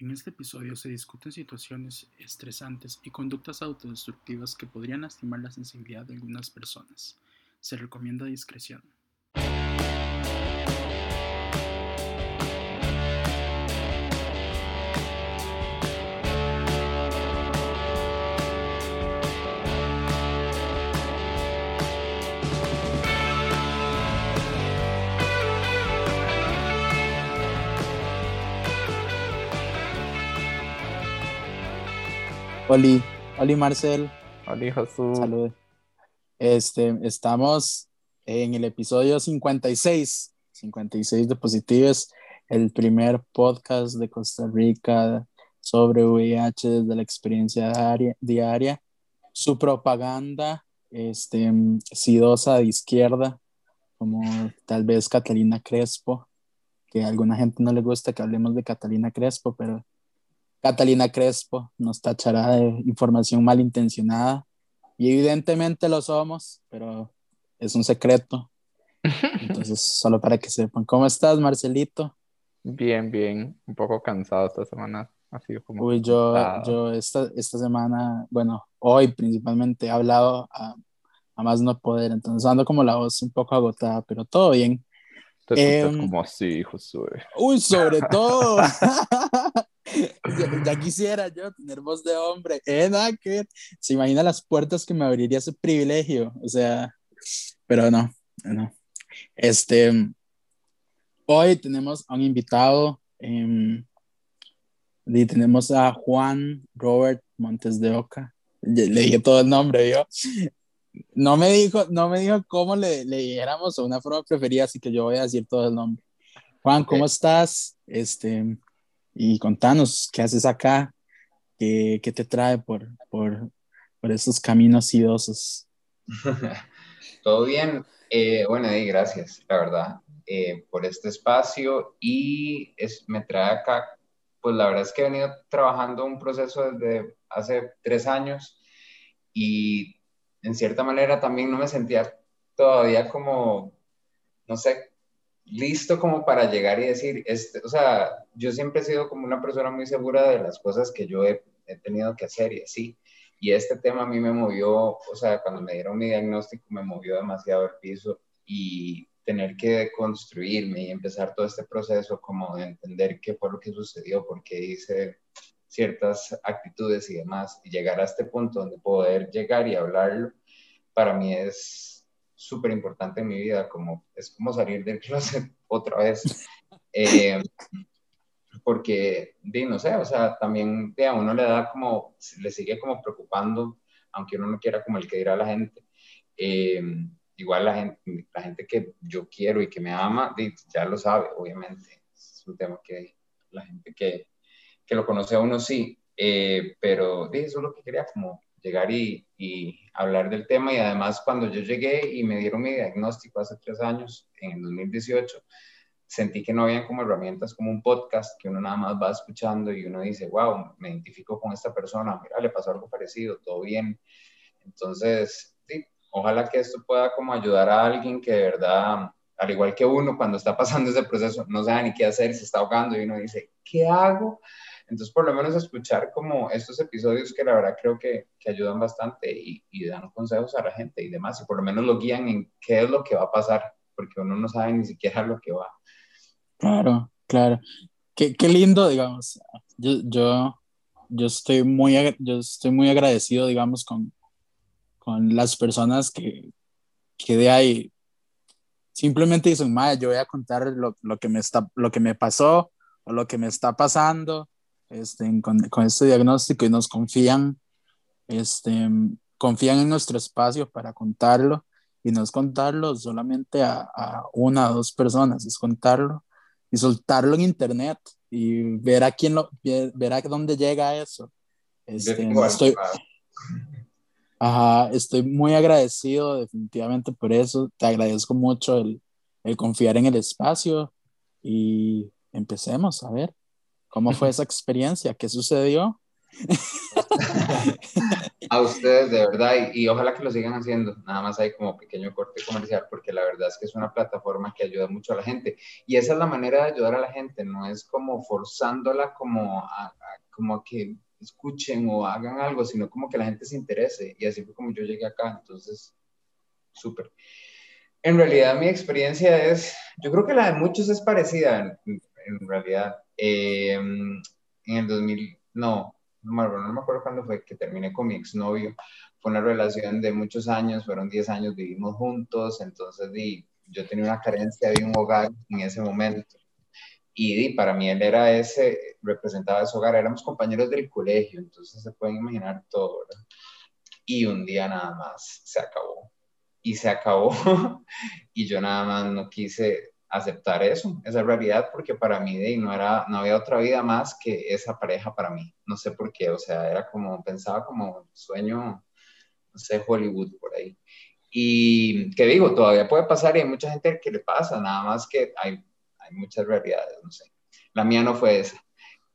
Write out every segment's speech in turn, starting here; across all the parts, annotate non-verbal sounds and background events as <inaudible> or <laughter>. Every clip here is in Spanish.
En este episodio se discuten situaciones estresantes y conductas autodestructivas que podrían lastimar la sensibilidad de algunas personas. Se recomienda discreción. Oli, Oli Marcel. Oli Jesús. Salud. Este, estamos en el episodio 56, 56 de Positives, el primer podcast de Costa Rica sobre VIH desde la experiencia diaria, Su propaganda este, sidosa de izquierda, como tal vez Catalina Crespo, que a alguna gente no le gusta que hablemos de Catalina Crespo, pero Catalina Crespo nos tachará de información malintencionada y evidentemente lo somos, pero es un secreto. <laughs> Entonces, solo para que sepan. ¿Cómo estás, Marcelito? Bien, bien. Un poco cansado esta semana. Ha sido como... Uy, yo, yo esta, esta semana, bueno, hoy principalmente he hablado a, a, más no poder, entonces ando como la voz un poco agotada, pero todo bien. Te eh, como así, Josué. Uy, sobre todo. <laughs> <laughs> ya, quisiera yo tener voz de hombre. Eh, nada que Se imagina las puertas que me abriría ese privilegio. O sea, pero no, no. Este, hoy tenemos a un invitado. Eh, y tenemos a Juan Robert Montes de Oca. Le dije todo el nombre, yo. No me dijo, no me dijo cómo le, le dijéramos o una forma preferida, así que yo voy a decir todo el nombre. Juan, ¿cómo estás? Este, y contanos, ¿qué haces acá? ¿Qué, qué te trae por, por, por estos caminos sidosos? <laughs> Todo bien. Eh, bueno, y gracias, la verdad, eh, por este espacio y es, me trae acá, pues la verdad es que he venido trabajando un proceso desde hace tres años y en cierta manera también no me sentía todavía como, no sé, listo como para llegar y decir, este, o sea, yo siempre he sido como una persona muy segura de las cosas que yo he, tenido que hacer y así. Y este tema a mí me movió, o sea, cuando me dieron mi diagnóstico me movió demasiado el piso y tener que construirme y empezar todo este proceso como de entender qué fue lo que sucedió, por qué hice ciertas actitudes y demás, y llegar a este punto donde poder llegar y hablarlo, para mí es súper importante en mi vida, como es como salir del closet <laughs> otra vez. Eh, porque, no sé, o sea, también a uno le da como, le sigue como preocupando, aunque uno no quiera como el que dirá la gente. Eh, igual la gente, la gente que yo quiero y que me ama, ya lo sabe, obviamente. Es un tema que la gente que, que lo conoce a uno sí, eh, pero eso es lo que quería, como llegar y, y, hablar del tema. Y además, cuando yo llegué y me dieron mi diagnóstico hace tres años, en el 2018, sentí que no habían como herramientas como un podcast que uno nada más va escuchando y uno dice, wow, me identifico con esta persona, mira, le pasó algo parecido, todo bien. Entonces, sí, ojalá que esto pueda como ayudar a alguien que de verdad, al igual que uno, cuando está pasando ese proceso, no sabe ni qué hacer, se está ahogando y uno dice, ¿qué hago? Entonces, por lo menos escuchar como estos episodios que la verdad creo que, que ayudan bastante y, y, dan consejos a la gente y demás, y por lo menos lo guían en qué es lo que va a pasar, porque uno no sabe ni siquiera lo que va. Claro, claro. Qué, qué lindo, digamos. Yo, yo, yo, estoy muy, yo estoy muy agradecido, digamos, con, con las personas que, que de ahí simplemente dicen, Maya, yo voy a contar lo, lo, que me está, lo que me pasó o lo que me está pasando este, con, con, este diagnóstico y nos confían, este, confían en nuestro espacio para contarlo y no es contarlo solamente a, a una o dos personas, es contarlo y soltarlo en internet y ver a quién lo, ver, a dónde llega eso. Este, estoy, <laughs> ajá, estoy muy agradecido definitivamente por eso, te agradezco mucho el, el confiar en el espacio y empecemos a ver. ¿Cómo fue esa experiencia? ¿Qué sucedió? A ustedes, de verdad, y, y, ojalá que lo sigan haciendo. Nada más hay como pequeño corte comercial, porque la verdad es que es una plataforma que ayuda mucho a la gente. Y esa es la manera de ayudar a la gente, no es como forzándola como a, como a que escuchen o hagan algo, sino como que la gente se interese. Y así fue como yo llegué acá. Entonces, súper. En realidad, mi experiencia es, yo creo que la de muchos es parecida, en, en realidad. Eh, en el 2000, no, no me acuerdo cuándo fue que terminé con mi exnovio. Fue una relación de muchos años, fueron 10 años, vivimos juntos, entonces di, yo tenía una carencia de un hogar en ese momento. Y di, para mí él era ese, representaba ese hogar, éramos compañeros del colegio, entonces se pueden imaginar todo, ¿verdad? Y un día nada más se acabó. Y se acabó. <laughs> y yo nada más no quise aceptar eso, esa realidad, porque para mí no, era, no había otra vida más que esa pareja para mí. No sé por qué, o sea, era como, pensaba como sueño, no sé, Hollywood por ahí. Y que digo, todavía puede pasar y hay mucha gente que le pasa, nada más que hay, hay muchas realidades, no sé. La mía no fue esa.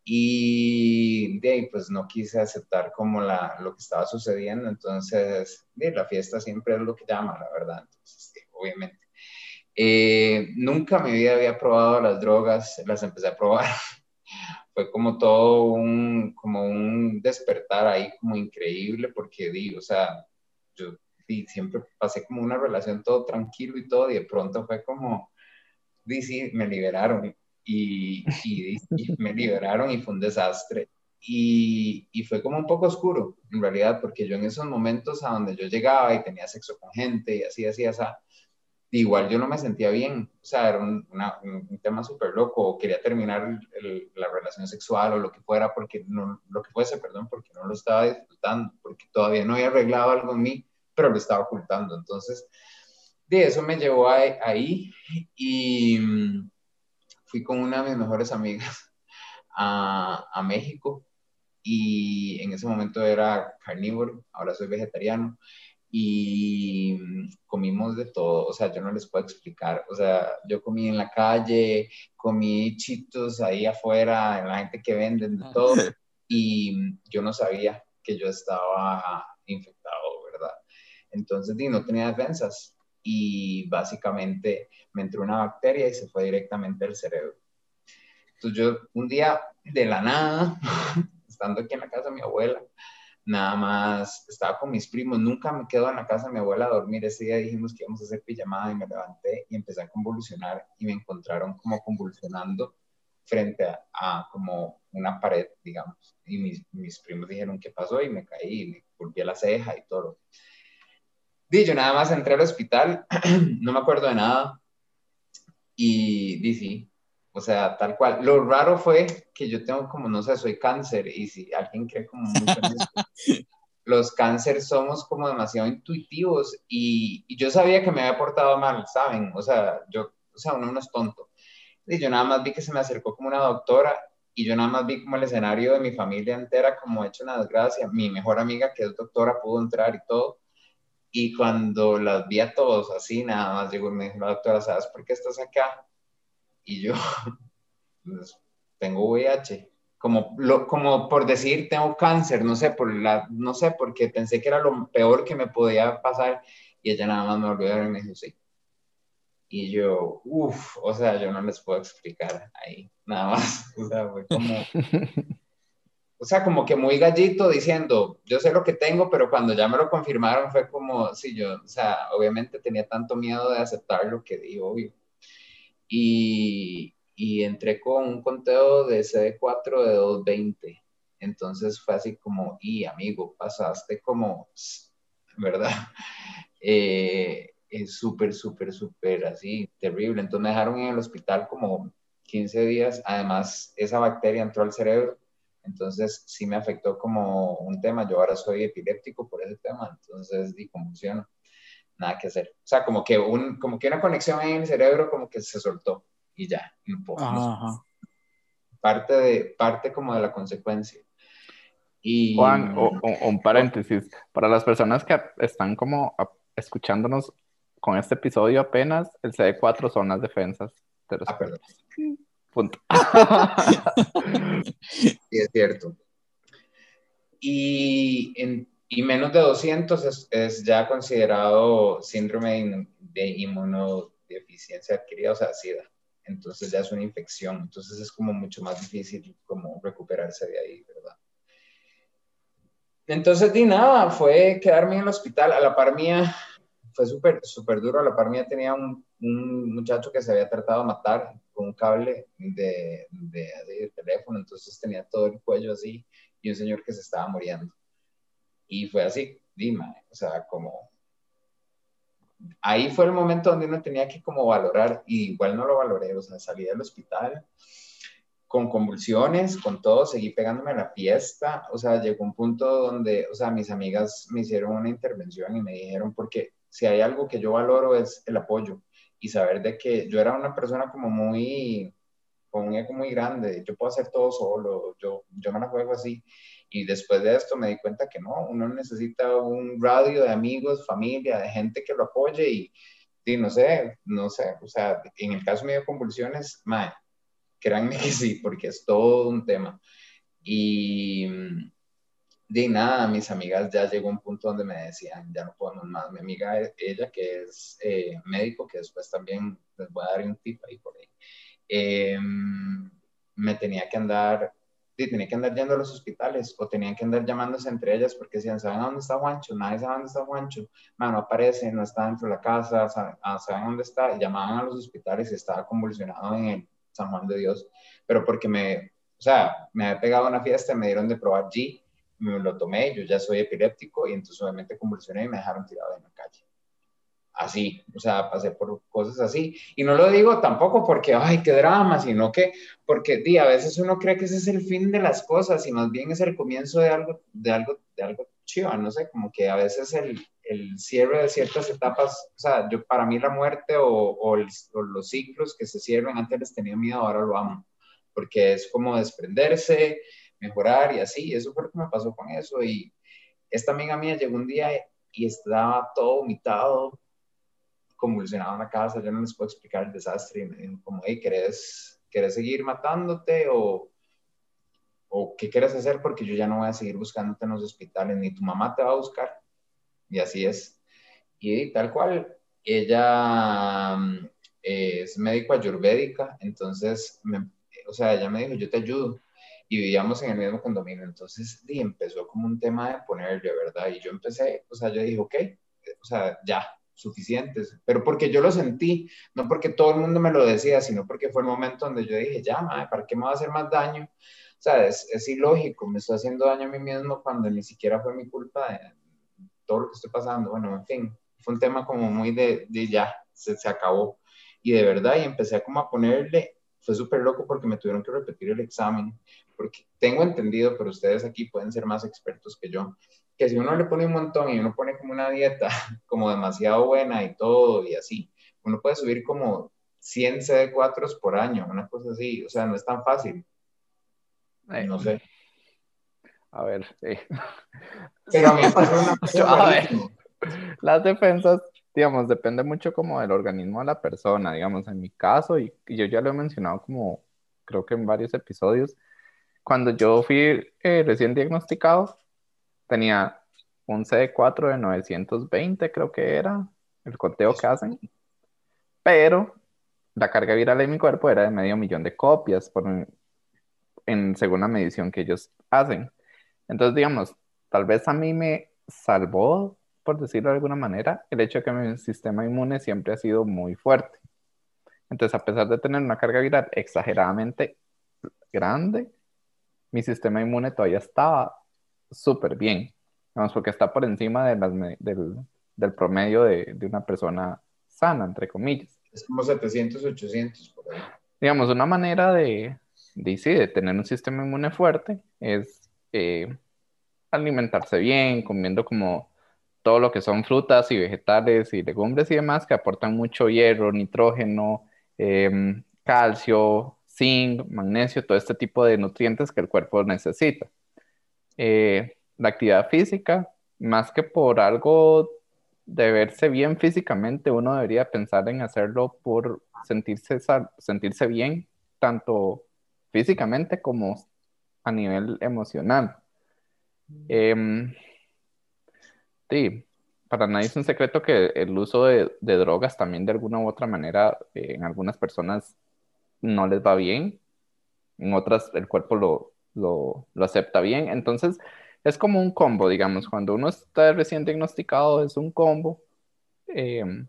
Y de ahí, pues no quise aceptar como la, lo que estaba sucediendo, entonces, de, la fiesta siempre es lo que llama, la verdad. Obviamente eh, nunca en mi vida había probado las drogas, las empecé a probar. <laughs> Fue como todo un, como un despertar ahí como increíble porque di, o sea, yo siempre pasé como una relación todo tranquilo y todo y de pronto fue como, di, sí, me liberaron y, y, y <laughs> me liberaron y fue un desastre. Y, y, fue como un poco oscuro, en realidad, porque yo en esos momentos a donde yo llegaba y tenía sexo con gente y así, así, así, igual yo no me sentía bien, o sea, era un, tema súper loco, quería terminar la relación sexual o lo que fuera, porque no, lo que fuese, perdón, porque no lo estaba disfrutando, porque todavía no había arreglado algo en mí, pero lo estaba ocultando. Entonces, de eso me llevó ahí y mm, fui con una de mis mejores amigas <laughs> a México y en ese momento era carnívoro, ahora soy vegetariano y comimos de todo, o sea, yo no les puedo explicar, o sea, yo comí en la calle, comí chitos ahí afuera, en la gente que venden de todo, y yo no sabía que yo estaba infectado, ¿verdad? Entonces, no tenía defensas y básicamente me entró una bacteria y se fue directamente al cerebro. Entonces yo un día de la nada, <laughs> estando aquí en la casa de mi abuela, nada más estaba con mis primos, nunca me quedo en la casa de mi abuela a dormir, ese día dijimos que íbamos a hacer pijamada y me levanté y empecé a convulsionar y me encontraron como convulsionando frente a, como una pared, digamos, y mis, mis, primos dijeron qué pasó y me caí y me volví a la ceja y todo. Y yo nada más entré al hospital, <clears throat> no me acuerdo de nada. Y dije, o sea, tal cual. Lo raro fue que yo tengo como, no sé, soy cáncer y si alguien cree como mucho en eso, <laughs> los cánceres somos como demasiado intuitivos y, y, yo sabía que me había portado mal, ¿saben? O sea, yo, o sea, uno no es tonto. Y yo nada más vi que se me acercó como una doctora y yo nada más vi como el escenario de mi familia entera como hecho una desgracia. Mi mejor amiga que es doctora pudo entrar y todo. Y cuando las vi a todos así, nada más llegó y me dijo la doctora, ¿sabes por qué estás acá? Y yo <laughs> pues, tengo VIH. Como, lo, como por decir, tengo cáncer, no sé, por la, no sé, porque pensé que era lo peor que me podía pasar y ella nada más me volvió a ver y me dijo, sí. Y yo, uff, o sea, yo no les puedo explicar ahí, nada más. <laughs> O sea, fue como, <laughs> o sea, como que muy gallito diciendo, yo sé lo que tengo, pero cuando ya me lo confirmaron fue como, sí, yo, o sea, obviamente tenía tanto miedo de aceptar lo que digo, obvio y, y entré con un conteo de CD4 de 220. Entonces fue así como, y amigo, pasaste como, ¿verdad? <laughs> Eh, es súper, súper, súper así, terrible. Entonces me dejaron en el hospital como 15 días. Además, esa bacteria entró al cerebro. Entonces sí me afectó como un tema. Yo ahora soy epiléptico por ese tema. Entonces di convulsiono nada que hacer. O sea, como que, un, como que una conexión en el cerebro como que se soltó y ya, un poco. Parte, de, parte como de la consecuencia. Y... Juan, un paréntesis, para las personas que están como escuchándonos con este episodio apenas, el CD4 son las defensas de los ah, perdón. Punto. <laughs> sí, es cierto. Y en y menos de 200 es, ya considerado síndrome de inmunodeficiencia adquirida, o sea, SIDA. Entonces ya es una infección, entonces es como mucho más difícil como recuperarse de ahí, ¿verdad? Entonces, di nada, fue quedarme en el hospital. A la par mía, fue súper, súper duro. A la par mía tenía un, muchacho que se había tratado de matar con un cable de, de, de, teléfono, entonces tenía todo el cuello así y un señor que se estaba muriendo. Y fue así, dime, o sea, como... Ahí fue el momento donde uno tenía que como valorar, y igual no lo valoré, o sea, salí del hospital con convulsiones, con todo, seguí pegándome a la fiesta, o sea, llegó un punto donde, o sea, mis amigas me hicieron una intervención y me dijeron, porque si hay algo que yo valoro es el apoyo y saber de que yo era una persona como muy, con un ego muy grande, yo puedo hacer todo solo, yo, yo me la juego así. Y después de esto me di cuenta que no, uno necesita un radio de amigos, familia, de gente que lo apoye y, y no sé, no sé, o sea, en el caso mío de convulsiones, mae, créanme que sí, porque es todo un tema. Y de nada, mis amigas ya llegó un punto donde me decían, ya no podemos más. Mi amiga, ella que es eh, médico, que después también les voy a dar un tip ahí por ahí, em, me tenía que andar sí, tenía que andar yendo a los hospitales o tenían que andar llamándose entre ellas porque decían, ¿saben dónde está Juancho? Nadie sabe dónde está Juancho. Mano, aparece, no está dentro de la casa, ah, ¿saben, dónde está? Y llamaban a los hospitales y estaba convulsionado en San Juan de Dios. Pero porque me, o sea, me había pegado una fiesta y me dieron de probar G, me lo tomé, yo ya soy epiléptico y entonces obviamente convulsioné y me dejaron tirado en la calle así, o sea, pasé por cosas así. Y no lo digo tampoco porque, ay, qué drama, sino que, porque, di, a veces uno cree que ese es el fin de las cosas y más bien es el comienzo de algo, de algo, de algo chiva, no sé, como que a veces el, el cierre de ciertas etapas, o sea, yo para mí la muerte o, o, los ciclos que se cierran, antes les tenía miedo, ahora lo amo, porque es como desprenderse, mejorar y así, eso fue lo que me pasó con eso. Y esta amiga mía llegó un día y estaba todo vomitado, convulsionado en la casa, yo no les puedo explicar el desastre. Y me dijo como, hey, ¿querés, ¿querés seguir matándote o, o qué quieres hacer? Porque yo ya no voy a seguir buscándote en los hospitales, ni tu mamá te va a buscar. Y así es. Y tal cual, ella mm, es médico ayurvédica, entonces, o sea, ella me dijo, yo te ayudo. Y vivíamos en el mismo condominio, entonces y empezó como un tema de ponerle, ¿verdad? Y yo empecé, o sea, yo dije, ok, o sea, ya, suficientes, pero porque yo lo sentí, no porque todo el mundo me lo decía, sino porque fue el momento donde yo dije, ya, madre, ¿para qué me va a hacer más daño? O sea, es, es, ilógico, me estoy haciendo daño a mí mismo cuando ni siquiera fue mi culpa de todo lo que estoy pasando. Bueno, en fin, fue un tema como muy de, de ya, se, acabó. Y de verdad, y empecé como a ponerle, fue súper loco porque me tuvieron que repetir el examen, porque tengo entendido, pero ustedes aquí pueden ser más expertos que yo, que si uno le pone un montón y uno pone como una dieta <laughs> como demasiado buena y todo y así, uno puede subir como 100 CD4 por año, una cosa así, o sea, no es tan fácil. no sé. A ver, sí. Pero a mí <laughs> una a ver, las defensas, digamos, depende mucho como del organismo de la persona, digamos, en mi caso, y, yo ya lo he mencionado como, creo que en varios episodios, cuando yo fui eh, recién diagnosticado, tenía un CD4 de 920, creo que era el conteo que hacen, pero la carga viral de mi cuerpo era de medio millón de copias según la medición que ellos hacen. Entonces, digamos, tal vez a mí me salvó, por decirlo de alguna manera, el hecho de que mi sistema inmune siempre ha sido muy fuerte. Entonces, a pesar de tener una carga viral exageradamente grande, mi sistema inmune todavía estaba súper bien, vamos, porque está por encima de las, del, del, promedio de, de, una persona sana, entre comillas. Es como 700, 800 por ahí. Digamos, una manera de, de, sí, de tener un sistema inmune fuerte es eh, alimentarse bien, comiendo como todo lo que son frutas y vegetales y legumbres y demás que aportan mucho hierro, nitrógeno, eh, calcio, zinc, magnesio, todo este tipo de nutrientes que el cuerpo necesita. Eh, la actividad física, más que por algo de verse bien físicamente, uno debería pensar en hacerlo por sentirse, sentirse bien, tanto físicamente como a nivel emocional. Em, Sí, para nadie es un secreto que el uso de, drogas también de alguna u otra manera eh, en algunas personas no les va bien, en otras el cuerpo lo, lo, lo, acepta bien. Entonces es como un combo, digamos, cuando uno está recién diagnosticado es un combo. Em,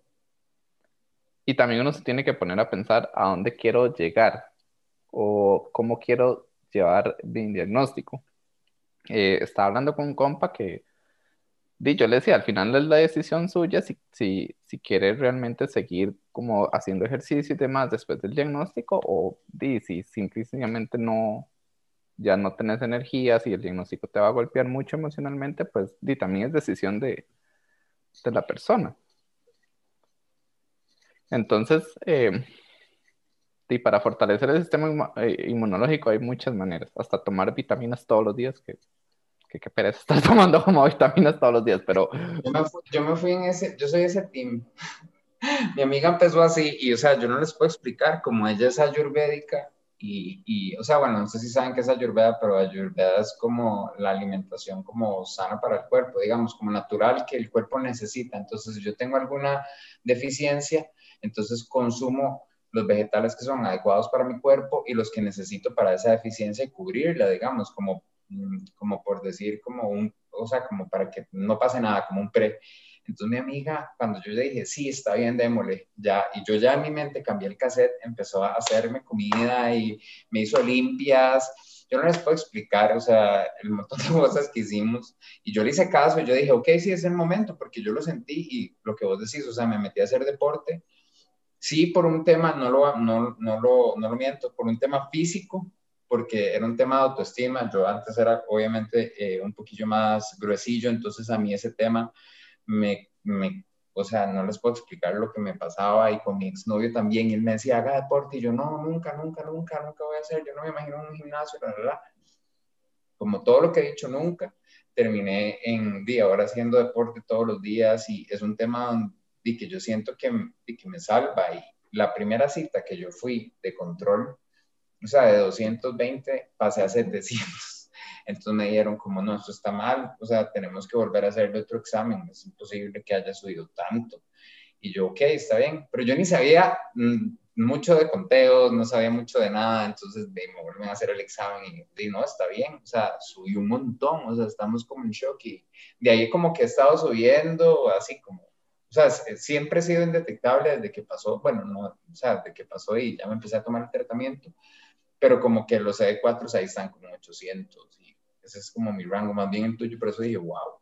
y también uno se tiene que poner a pensar a dónde quiero llegar o cómo quiero llevar mi diagnóstico. Eh, estaba hablando con un compa que yo le decía, al final es la decisión suya si, si, si quiere realmente seguir como haciendo ejercicio y demás después del diagnóstico o di, si simplemente no, ya no tenés energía, si el diagnóstico te va a golpear mucho emocionalmente, pues di, también es decisión de, de la persona. Entonces, eh, y para fortalecer el sistema eh, inmunológico hay muchas maneras, hasta tomar vitaminas todos los días, que, que, que pereza <laughs> estar tomando como vitaminas todos los días, pero... Yo me, fui, en ese, yo soy ese team. <laughs> Mi amiga empezó así y, o sea, yo no les puedo explicar, como ella es ayurvédica y, y, o sea, bueno, no sé si saben qué es ayurveda, pero ayurveda es como la alimentación como sana para el cuerpo, digamos, como natural que el cuerpo necesita. Entonces, si yo tengo alguna deficiencia, entonces consumo los vegetales que son adecuados para mi cuerpo y los que necesito para esa deficiencia y cubrirla, digamos, como, mm, como por decir, como un, o sea, como para que no pase nada, como un pre. Entonces mi amiga, cuando yo le dije, sí, está bien, démosle, ya, y yo ya en mi mente cambié el cassette, empezó a hacerme comida y me hizo limpias, yo no les puedo explicar, o sea, el montón de <laughs> cosas que hicimos, y yo le hice caso, y yo dije, ok, sí, es el momento, porque yo lo sentí, y lo que vos decís, o sea, me metí a hacer deporte, Sí, por un tema, no lo, no, no, lo, no lo miento, por un tema físico, porque era un tema de autoestima. Yo antes era obviamente eh, un poquillo más gruesillo, entonces a mí ese tema me, me, o sea, no les puedo explicar lo que me pasaba y con mi exnovio también. Él me decía, haga deporte, y yo, no, nunca, nunca, nunca, nunca voy a hacer, yo no me imagino un gimnasio, la verdad. Como todo lo que he dicho, nunca. Terminé en día, ahora haciendo deporte todos los días y es un tema y que yo siento que, que me salva. Y la primera cita que yo fui de control, o sea, de 220 pasé a 700. Entonces me dijeron como, no, esto está mal, o sea, tenemos que volver a hacerle otro examen, es imposible que haya subido tanto. Y yo, ok, está bien, pero yo ni sabía mm, mucho de conteos, no sabía mucho de nada, entonces de, me vuelven a hacer el examen y, y no, está bien, o sea, subí un montón, o sea, estamos como en shock y de ahí como que he estado subiendo, así como o sea, siempre he sido indetectable desde que pasó, bueno, no, o sea, desde que pasó y ya me empecé a tomar el tratamiento, pero como que los CD4 ahí están como 800 y es como mi rango, más bien el tuyo, por eso dije, wow.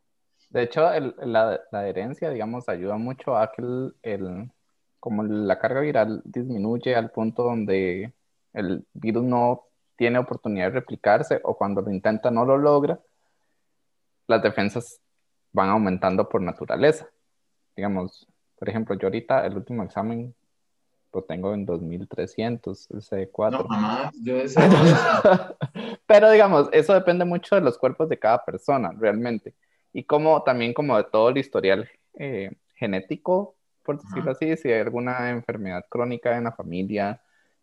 De hecho, la, la, adherencia, digamos, ayuda mucho a que el, el, como la carga viral disminuye al punto donde el virus no tiene oportunidad de replicarse o cuando lo intenta no lo logra, las defensas van aumentando por naturaleza digamos, por ejemplo, yo ahorita el último examen lo tengo en 2300, el C4. No, mamá, yo <laughs> Pero digamos, eso depende mucho de los cuerpos de cada persona, realmente. Y como también como de todo el historial eh, genético, por decirlo así, si hay alguna enfermedad crónica en la familia,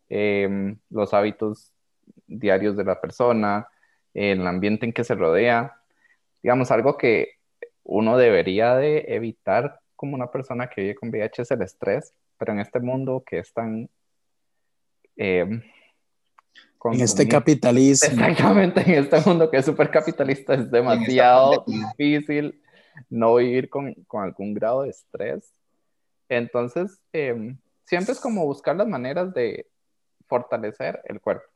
em, los hábitos diarios de la persona, el ambiente en que se rodea, digamos, algo que uno debería de evitar como una persona que vive con VIH es el estrés, pero en este mundo que es tan... Em, en este capitalismo. Exactamente, en este mundo que es súper capitalista es demasiado difícil no vivir con, con, algún grado de estrés. Entonces, em, siempre es como buscar las maneras de fortalecer el cuerpo.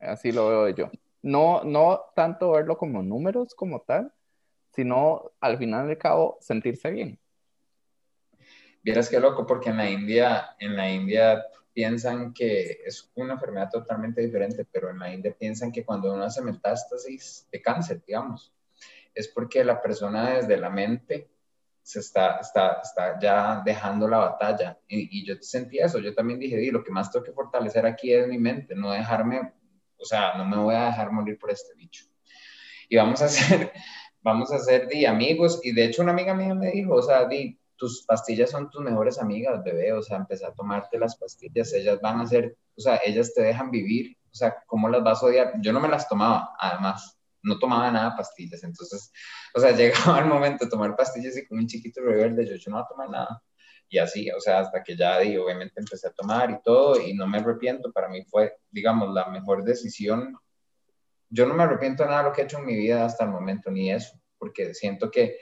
Así lo veo yo. No, no tanto verlo como números como tal, sino al final del cabo sentirse bien. Vieras qué loco, porque en la India, en la India piensan que es una enfermedad totalmente diferente, pero en la India piensan que cuando uno hace metástasis de cáncer, digamos, es porque la persona desde la mente se está, está, está ya dejando la batalla. Y, y yo sentí eso, yo también dije, di, lo que más tengo que fortalecer aquí es mi mente, no dejarme, o sea, no me voy a dejar morir por este bicho. Y vamos a <laughs> hacer, vamos a hacer, di, amigos, y de hecho una amiga mía me dijo, o sea, di, tus pastillas son tus mejores amigas, bebé, o sea, empezar a tomarte las pastillas, ellas van a ser, o sea, ellas te dejan vivir, o sea, ¿cómo las vas a odiar? Yo no me las tomaba, además, no tomaba nada pastillas, entonces, o sea, <laughs> llegaba el momento de tomar pastillas y como un chiquito rebelde, yo, yo no voy a tomar nada. Y así, o sea, hasta que ya, di, obviamente, empecé a tomar y todo, y no me arrepiento, para mí fue, digamos, la mejor decisión. Yo no me arrepiento de nada lo que he hecho en mi vida hasta el momento, ni eso, porque siento que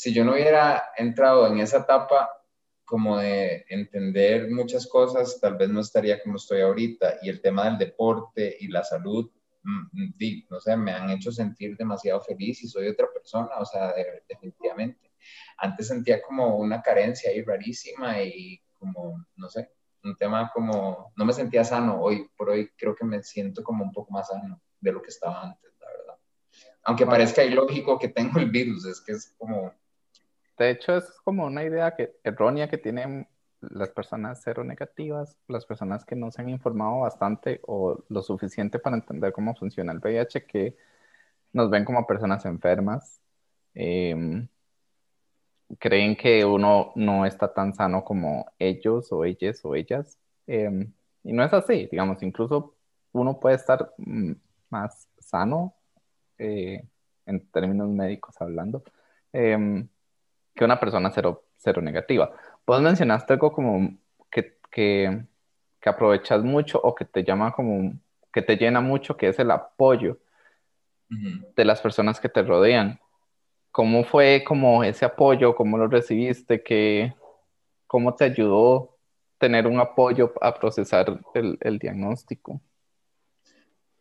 si yo no hubiera entrado en esa etapa, como de entender muchas cosas, tal vez no estaría como estoy ahorita. Y el tema del deporte y la salud, mm, mm, no sé, me han hecho sentir demasiado feliz y soy otra persona, o sea, definitivamente. Antes sentía como una carencia ahí rarísima y como, no sé, un tema como, no me sentía sano. Hoy por hoy creo que me siento como un poco más sano de lo que estaba antes, la verdad. Aunque parezca ilógico que tengo el virus, es que es como de hecho, es como una idea que, errónea que tienen las personas cero negativas, las personas que no se han informado bastante o lo suficiente para entender cómo funciona el VIH, que nos ven como personas enfermas. Em, creen que uno no está tan sano como ellos o ellas o ellas. Em, y no es así, digamos, incluso uno puede estar mm, más sano eh, en términos médicos hablando. Que una persona cero, cero negativa. Vos mencionaste algo como que, que, que aprovechas mucho o que te llama como, que te llena mucho, que es el apoyo de las personas que te rodean. ¿Cómo fue como ese apoyo? ¿Cómo lo recibiste? ¿Qué, ¿Cómo te ayudó tener un apoyo a procesar el, el diagnóstico?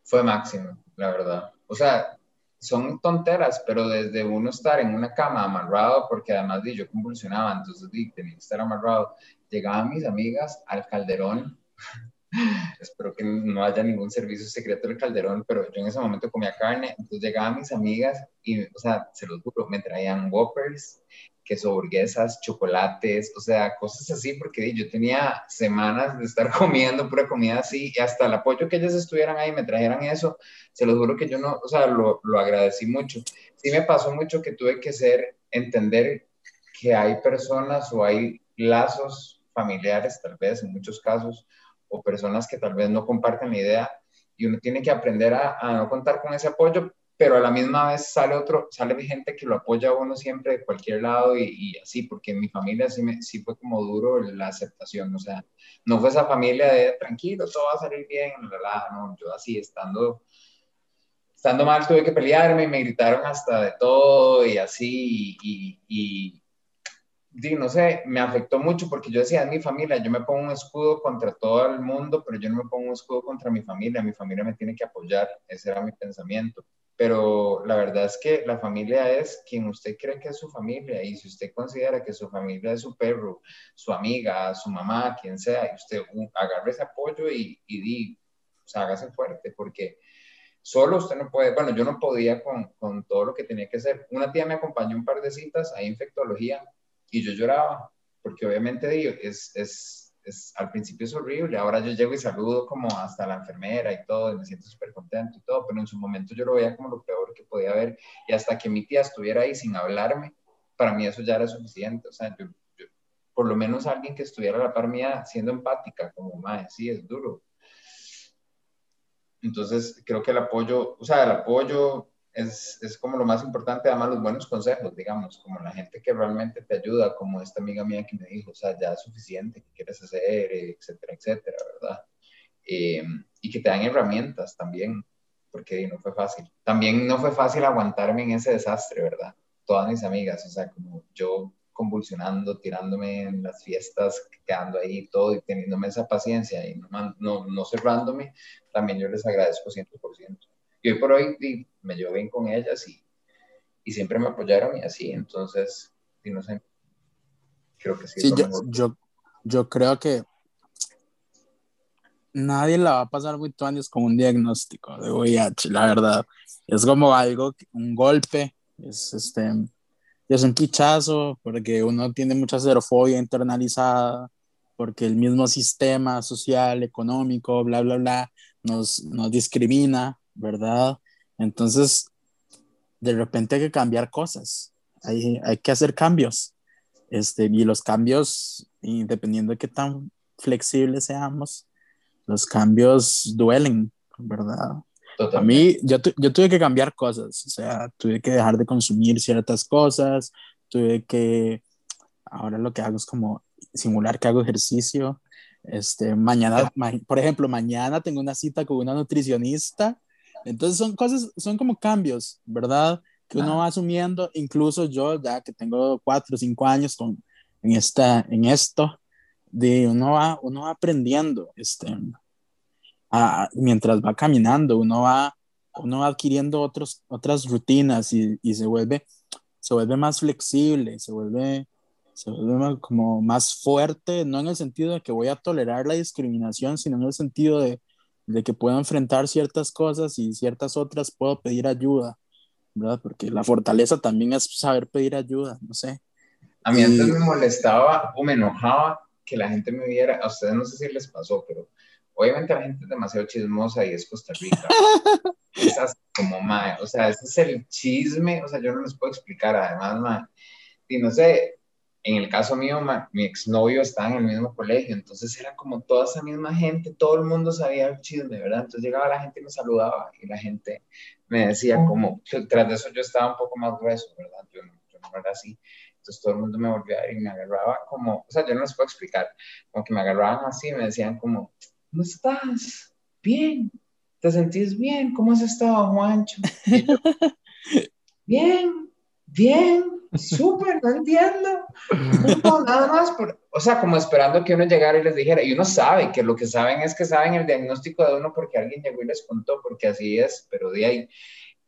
Fue máximo, la verdad. O sea, son tonteras, pero desde uno estar en una cama amarrado, porque además de yo convulsionaba, entonces tenía que estar amarrado, llegaban mis amigas al calderón, <laughs> espero que no haya ningún servicio secreto del calderón, pero yo en ese momento comía carne, entonces llegaban mis amigas y, o sea, se los juro, me traían whoppers queso burguesas, chocolates, o sea, cosas así, porque yo tenía semanas de estar <laughs> comiendo pura comida así, y hasta el apoyo que ellas estuvieran ahí, me trajeran eso, se los juro que yo no, o sea, lo, lo agradecí mucho. Sí me pasó mucho que tuve que ser, entender que hay personas o hay lazos familiares, tal vez en muchos casos, o personas que tal vez no comparten la idea, y uno tiene que aprender a, a no contar con ese apoyo, pero a la misma vez sale otro, sale gente que lo apoya a uno siempre de cualquier lado y, así, porque en mi familia sí, me, sí fue como duro la aceptación, o sea, no fue esa familia de tranquilo, todo va a salir bien, la, no, yo así estando, estando mal tuve que pelearme y me gritaron hasta de todo y así, y, y, y no sé, me afectó mucho porque yo decía, es mi familia, yo me pongo un escudo contra todo el mundo, pero yo no me pongo un escudo contra mi familia, mi familia me tiene que apoyar, ese era mi pensamiento pero la verdad es que la familia es quien usted cree que es su familia y si usted considera que su familia es su perro, su amiga, su mamá, quien sea, usted agarre ese apoyo y, y di, hágase fuerte porque solo usted no puede, bueno, yo no podía con, con todo lo que tenía que hacer. Una tía me acompañó un par de citas a infectología y yo lloraba porque obviamente di, es al principio es horrible, ahora yo llego y saludo como hasta la enfermera y todo, y me siento súper contento y todo, pero en su momento yo lo veía como lo peor que podía haber, y hasta que mi tía estuviera ahí sin hablarme, para mí eso ya era suficiente, o sea, por lo menos alguien que estuviera a la par mía siendo empática, como, más sí, es duro. Entonces, creo que el apoyo, o sea, el apoyo es, es, como lo más importante, además los buenos consejos, digamos, como la gente que realmente te ayuda, como esta amiga mía que me dijo, o sea, ya es suficiente, ¿qué quieres hacer? Etcétera, etcétera, ¿verdad? Eh, y que te dan herramientas también, porque no fue fácil. También no fue fácil aguantarme en ese desastre, ¿verdad? Todas mis amigas, o sea, como yo convulsionando, tirándome en las fiestas, quedando ahí todo y teniéndome esa paciencia y no, no, no cerrándome, también yo les agradezco 100%. Y hoy por hoy me llevo bien con ellas y, y siempre me apoyaron y así, entonces, y no sé, creo que sí. sí yo, yo, yo, creo que nadie la va a pasar muy años con un diagnóstico de VIH, la verdad. Es como algo, un golpe, es, este, es un pichazo, porque uno tiene mucha xerofobia internalizada, porque el mismo sistema social, económico, bla, bla, bla, nos, nos discrimina ¿verdad? Entonces, de repente hay que cambiar cosas, hay, hay que hacer cambios. Este, y los cambios, y dependiendo de qué tan flexibles seamos, los cambios duelen, ¿verdad? A mí, yo, yo tuve que cambiar cosas, o sea, tuve que dejar de consumir ciertas cosas, tuve que, ahora lo que hago es como simular que hago ejercicio. Este, mañana, por ejemplo, mañana tengo una cita con una nutricionista. Entonces son cosas, son como cambios, ¿verdad? Que uno va asumiendo, incluso yo ya que tengo cuatro o cinco años con, en, esta, en esto, de uno va, uno va aprendiendo, este, mientras va caminando, uno va, uno va adquiriendo otros, otras rutinas y, y se, vuelve, se vuelve más flexible, se vuelve, se vuelve como más fuerte, no en el sentido de que voy a tolerar la discriminación, sino en el sentido de, de que puedo enfrentar ciertas cosas y ciertas otras puedo pedir ayuda, ¿verdad? Porque la fortaleza también es saber pedir ayuda, no sé. A mí antes me molestaba o me enojaba que la gente me viera, a ustedes no sé si les pasó, pero obviamente la gente es demasiado chismosa y es Costa Rica. <laughs> es como, mae, o sea, ese es el chisme, o sea, yo no les puedo explicar, además, mae, y no sé, en el caso mío, mi exnovio estaba en el mismo colegio, entonces era como toda esa misma gente, todo el mundo sabía el chisme, ¿verdad? Entonces llegaba la gente y me saludaba y la gente me decía como, tras de eso yo estaba un poco más grueso, ¿verdad? Yo, yo no era así. Entonces todo el mundo me volvía a ver y me agarraba como, o sea, yo no les puedo explicar, como que me agarraban así y me decían como, ¿cómo estás? Bien. ¿Te sentís bien? ¿Cómo has estado, Juancho? <laughs> bien, bien, súper, no entiendo. No, nada más, por, o sea, como esperando que uno llegara y les dijera, y uno sabe que lo que saben es que saben el diagnóstico de uno porque alguien llegó y les contó, porque así es, pero de ahí,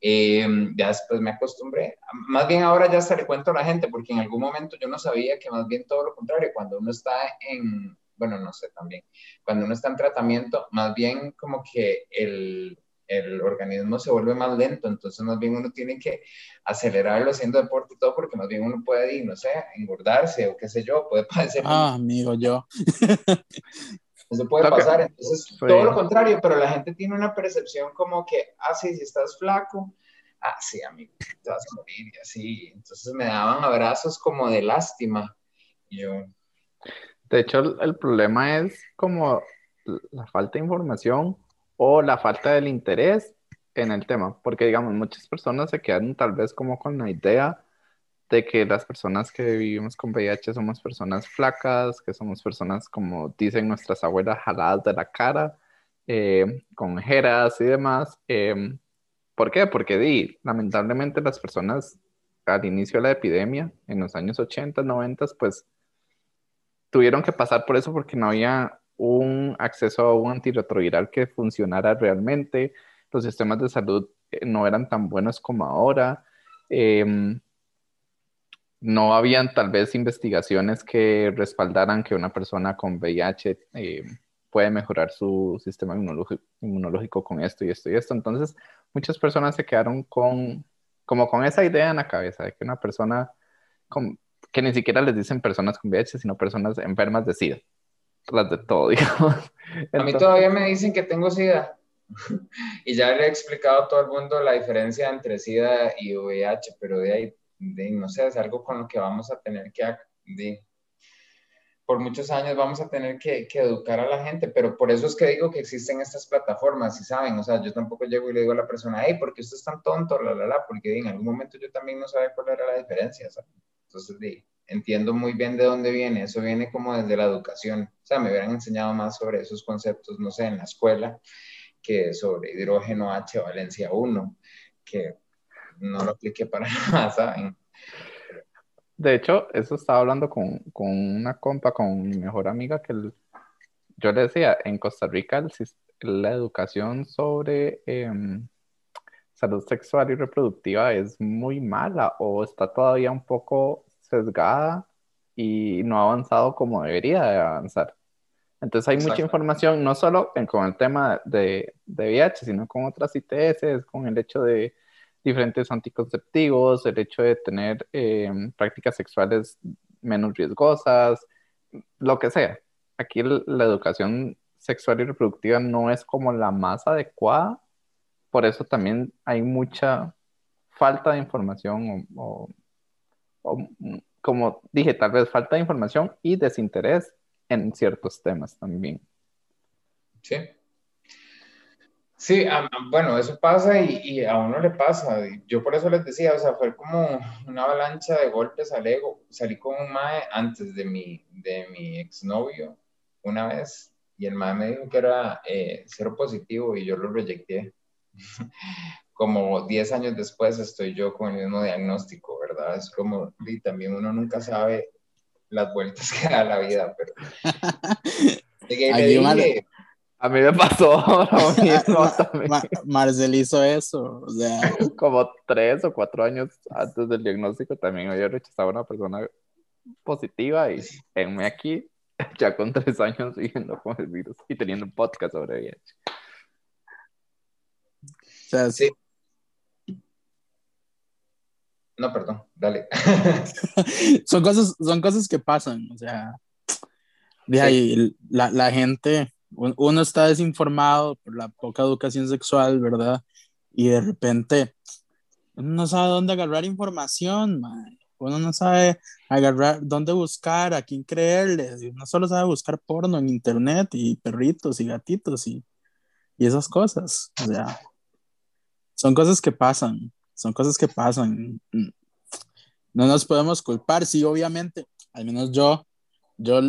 eh, ya después me acostumbré. Más bien ahora ya hasta le cuento a la gente, porque en algún momento yo no sabía que más bien todo lo contrario, cuando uno está en, bueno, no sé también, cuando uno está en tratamiento, más bien como que el, el organismo se vuelve más lento, entonces más bien uno tiene que acelerarlo haciendo deporte y todo, porque más bien uno puede, no sé, engordarse o qué sé yo, puede <laughs> parecer... Ah, amigo, yo. Eso puede pasar, entonces todo lo contrario, pero la gente tiene una percepción como que, ah, sí, si estás flaco, ah, sí, amigo, te vas a morir y así. Entonces me daban abrazos como de lástima. Y yo, de hecho, el, problema es como la falta de información o la falta del interés en el tema, porque digamos, muchas personas se quedan tal vez como con la idea de que las personas que vivimos con VIH somos personas flacas, que somos personas, como dicen nuestras abuelas, jaladas de la cara, eh, con jeras y demás. Em, ¿Por qué? Porque di, lamentablemente las personas al inicio de la epidemia, en los años 80, 90, pues tuvieron que pasar por eso porque no había un acceso a un antirretroviral que funcionara realmente. Los sistemas de salud eh, no eran tan buenos como ahora. Em, no habían tal vez investigaciones que respaldaran que una persona con VIH eh, puede mejorar su sistema inmunológico, inmunológico, con esto y esto y esto. Entonces, muchas personas se quedaron con, como con esa idea en la cabeza de que una persona con, que ni siquiera les dicen personas con VIH, sino personas enfermas de SIDA. Las de todo, <laughs> digamos. a mí todavía me dicen que tengo SIDA. <laughs> y ya le he explicado a todo el mundo la diferencia entre SIDA y VIH, pero de ahí, no sé, es algo con lo que vamos a tener que, de, por muchos años vamos a tener que, que, educar a la gente, pero por eso es que digo que existen estas plataformas, si saben, o sea, yo tampoco llego y le digo a la persona, hey, ¿por qué usted es tan tonto? La, la, la, porque en algún momento yo también no sabía cuál era la diferencia, ¿sabes? Entonces, entiendo muy bien de dónde viene. Eso viene como desde la educación. O sea, me hubieran enseñado más sobre esos conceptos, no sé, en la escuela, que sobre hidrógeno H valencia 1, que no lo apliqué para <laughs> nada, ¿saben? De hecho, eso estaba hablando con, con una compa, con mi mejor amiga, que yo le decía, en Costa Rica la educación sobre em, salud sexual y reproductiva es muy mala o está todavía un poco sesgada y no ha avanzado como debería de avanzar. Entonces hay mucha información, no solo con el tema de, de VIH, sino con otras ITS, con el hecho de diferentes anticonceptivos, el hecho de tener em, prácticas sexuales menos riesgosas, lo que sea. Aquí la educación sexual y reproductiva no es como la más adecuada por eso también hay mucha falta de información o, como dije, tal vez falta de información y desinterés en ciertos temas también. Sí. Sí, bueno, eso pasa y, a uno le pasa. Yo por eso les decía, o sea, fue como una avalancha de golpes al ego. Salí con un mae antes de mi, de mi exnovio una vez y el mae me dijo que era eh, cero positivo y yo lo reyecté. <laughs> como 10 años después estoy yo con el mismo diagnóstico, ¿verdad? Es como, y también uno nunca sabe las vueltas que da la vida, pero... <laughs> A mí me pasó <laughs> lo <laughs> mismo Marcel hizo eso, o sea. Como tres o cuatro años antes del diagnóstico también había rechazado a una persona positiva y enme aquí, ya con tres años viviendo con el virus y teniendo un podcast sobre VIH. O sea, sí. No, perdón, dale. <laughs> son, cosas, son cosas que pasan, o sea, de ahí la, la gente uno está desinformado por la poca educación sexual, ¿verdad? Y de repente uno no sabe dónde agarrar información, uno no sabe agarrar dónde buscar, a quién creerle, uno solo sabe buscar porno en internet y perritos y gatitos y, y esas cosas, o sea, son cosas que pasan, son cosas que pasan. No nos podemos culpar, sí, obviamente, al menos yo yo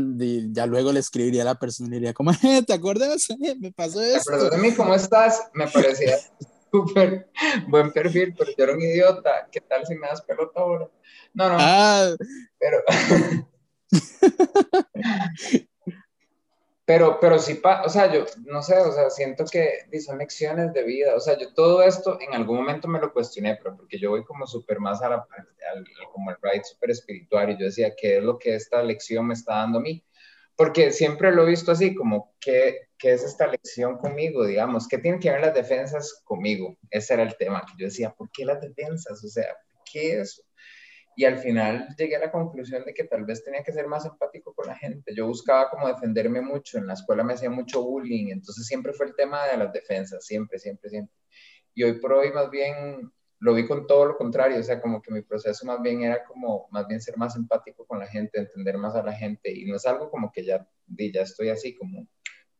ya luego le escribiría a la persona y diría como, <laughs> ¿te acuerdas? <laughs> Me pasó esto. Mí, ¿cómo estás? Me parecía <laughs> súper buen perfil, pero yo era un idiota. ¿Qué tal si me das pelota ahora? No, no. Ah. Pero... Pero, pero sí, o sea, yo no sé, o sea, siento que son lecciones de vida. O sea, yo todo esto en algún momento me lo cuestioné, pero porque yo voy como súper más a la, al, como el ride súper espiritual y yo decía, ¿qué es lo que esta lección me está dando a mí? Porque siempre lo he visto así, como, ¿qué, qué es esta lección conmigo? Digamos, ¿qué tienen que ver las defensas conmigo? Ese era el tema, que yo decía, ¿por qué las defensas? O sea, ¿qué es? Y al final llegué a la conclusión de que tal vez tenía que ser más empático con la gente. Yo buscaba como defenderme mucho, en la escuela me hacía mucho bullying, entonces siempre fue el tema de las defensas, siempre, siempre, siempre. Y hoy por hoy más bien lo vi con todo lo contrario, o sea, como que mi proceso más bien era como, más bien ser más empático con la gente, entender más a la gente, y no es algo como que ya, ya estoy así como,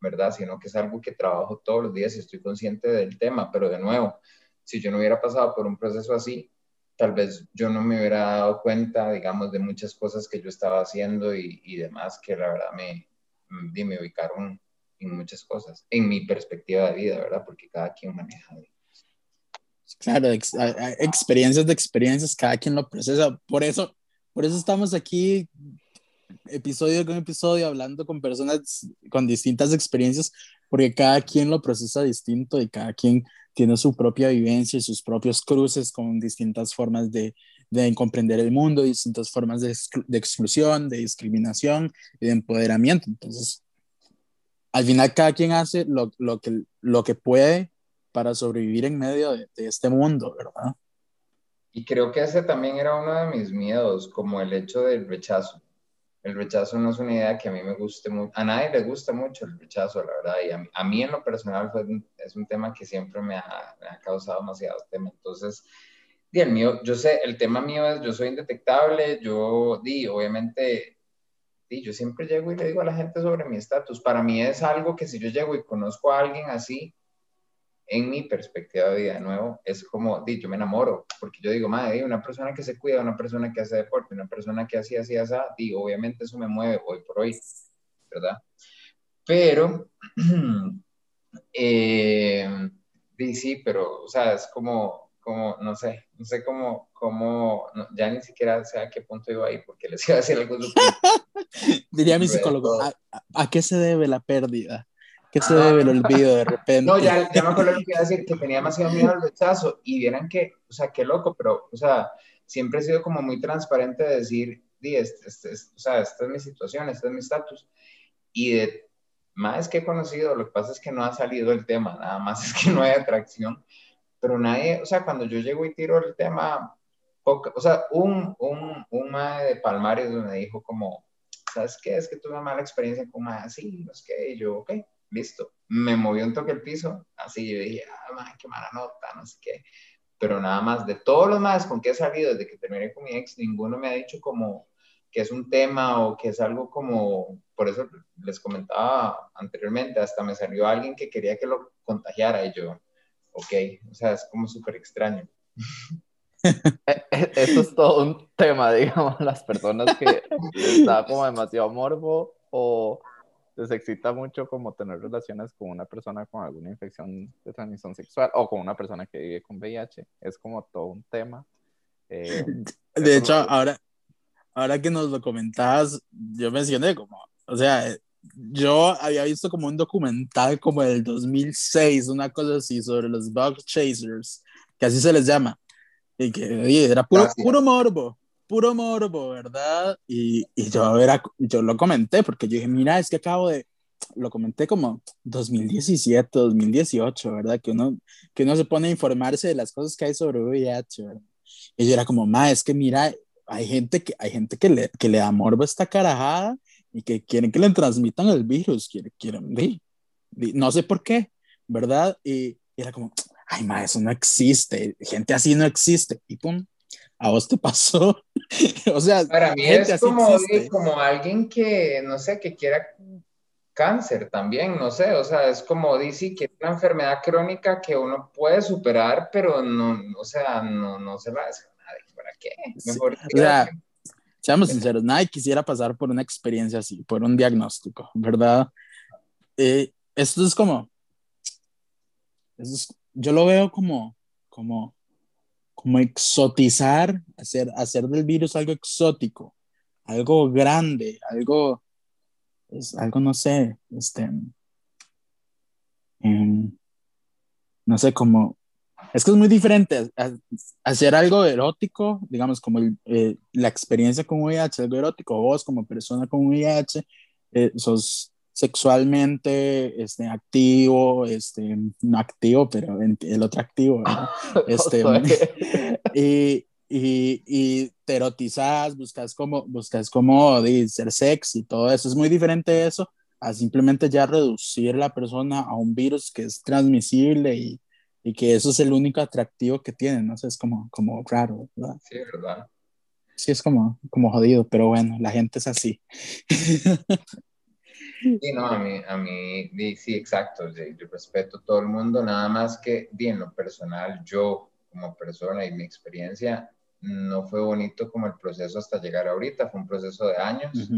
¿verdad? Sino que es algo que trabajo todos los días y estoy consciente del tema, pero de nuevo, si yo no hubiera pasado por un proceso así, tal vez yo no me hubiera dado cuenta, digamos, de muchas cosas que yo estaba haciendo y, y demás que la verdad me, me ubicaron en muchas cosas, en mi perspectiva de vida, ¿verdad? Porque cada quien maneja. Claro, experiencias de experiencias, cada quien lo procesa. Por eso, por eso estamos aquí episodio con episodio hablando con personas con distintas experiencias, porque cada quien lo procesa distinto y cada quien tiene su propia vivencia y sus propios cruces con distintas formas de, de comprender el mundo, distintas formas de, de, exclusión, de discriminación y de empoderamiento. Entonces, al final cada quien hace lo, lo, que, lo que puede para sobrevivir en medio de, de este mundo, ¿verdad? Y creo que ese también era uno de mis miedos, como el hecho del rechazo el rechazo no es una idea que a mí me guste mucho, a nadie le gusta mucho el rechazo, la verdad, y a mí, en lo personal fue, es un tema que siempre me ha, causado demasiado tema, entonces, y el mío, yo sé, el tema mío es, yo soy indetectable, yo, di, obviamente, di, yo siempre llego y le digo a la gente sobre mi estatus, para mí es algo que si yo llego y conozco a alguien así, en mi perspectiva de vida, de nuevo, es como, yo me enamoro, porque yo digo, madre, una persona que se cuida, una persona que hace deporte, una persona que así, así, así, obviamente eso me mueve hoy por hoy, ¿verdad? Pero, <clears throat> eh, sí, pero, o sea, es como, como, no sé, no sé cómo, cómo, ya ni siquiera sé a qué punto iba ahí, porque les iba a decir algo <laughs> Diría mi <laughs> psicólogo, ¿a qué se debe la pérdida? ¿Qué se debe el olvido de repente? No, ya, ya me acuerdo lo que iba a decir, que tenía demasiado miedo al rechazo y vieran que, o sea, qué loco, pero, o sea, siempre he sido como muy transparente de decir, di, este, este, o sea, esta es mi situación, este es mi estatus. Y de más que he conocido, lo que pasa es que no ha salido el tema, nada más es que no hay atracción, pero nadie, o sea, cuando yo llego y tiro el tema, o sea, un, un, un mae de Palmares me dijo como, ¿sabes qué? Es que tuve una mala experiencia con mae así, no es que, y yo, ok, listo. Me movió un toque el piso, así yo dije, ah, qué mala nota, no sé qué. Pero nada más, de todos los más con que he salido desde que terminé con mi ex, ninguno me ha dicho como que es un tema o que es algo como, por eso les comentaba anteriormente, hasta me salió alguien que quería que lo contagiara y yo, ok, o sea, es como súper extraño. <laughs> E, e, eso es todo un tema, <laughs> digamos, las personas que les da como demasiado morbo o les excita mucho como tener relaciones con una persona con alguna infección de transmisión sexual o con una persona que vive con VIH. Es como todo un tema. Eh, <laughs> de hecho, ahora, ahora que nos lo comentabas, yo mencioné como, o sea, yo había visto como un documental como del 2006, una cosa así, sobre los bug chasers, que así se les llama. Y que era puro, puro morbo, puro morbo, ¿verdad? Y, y yo, era, yo lo comenté porque yo dije, mira, es que acabo de, lo comenté como 2017, 2018, ¿verdad? Que uno, que uno se pone a informarse de las cosas que hay sobre VIH, ¿verdad? Y yo era como, ma, es que mira, hay gente que, hay gente que, le, que le da morbo a esta carajada y que quieren que le transmitan el virus, quieren, quieren, no sé por qué, ¿verdad? Y, y era como, ay, ma, eso no existe, gente así no existe, y pum, a vos te pasó. <laughs> o sea, para mí es como, como alguien que, no sé, que quiera cáncer también, no sé, o sea, es como dice que es una enfermedad crónica que uno puede superar, pero no, o sea, no, no se va a hacer nadie, ¿para qué? Mejor o sea, seamos <laughs> sinceros, nadie quisiera pasar por una experiencia así, por un diagnóstico, ¿verdad? Eh, esto es como, yo lo veo como, como como exotizar, hacer, hacer del virus algo exótico, algo grande, algo, es algo, no sé, este, em, no sé, como, es que es muy diferente hacer algo erótico, digamos, como eh, la experiencia con VIH, algo erótico, vos como persona con VIH, eh, sos sexualmente este, activo, este, no activo, pero el otro activo, <laughs> este, <laughs> y, y, y, te erotizas, buscas como, buscas como ser sexy y todo eso. Es muy diferente eso a simplemente ya reducir la persona a un virus que es transmisible y, y que eso es el único atractivo que tiene, ¿no? sé, es como, como raro, ¿verdad? Sí, ¿verdad? Sí, es como, como jodido, pero bueno, la gente es así. <laughs> Sí, no, a mí, a mí sí, exacto, yo respeto a todo el mundo, nada más que, bien, lo personal, yo como persona y mi experiencia, no fue bonito como el proceso hasta llegar ahorita, fue un proceso de años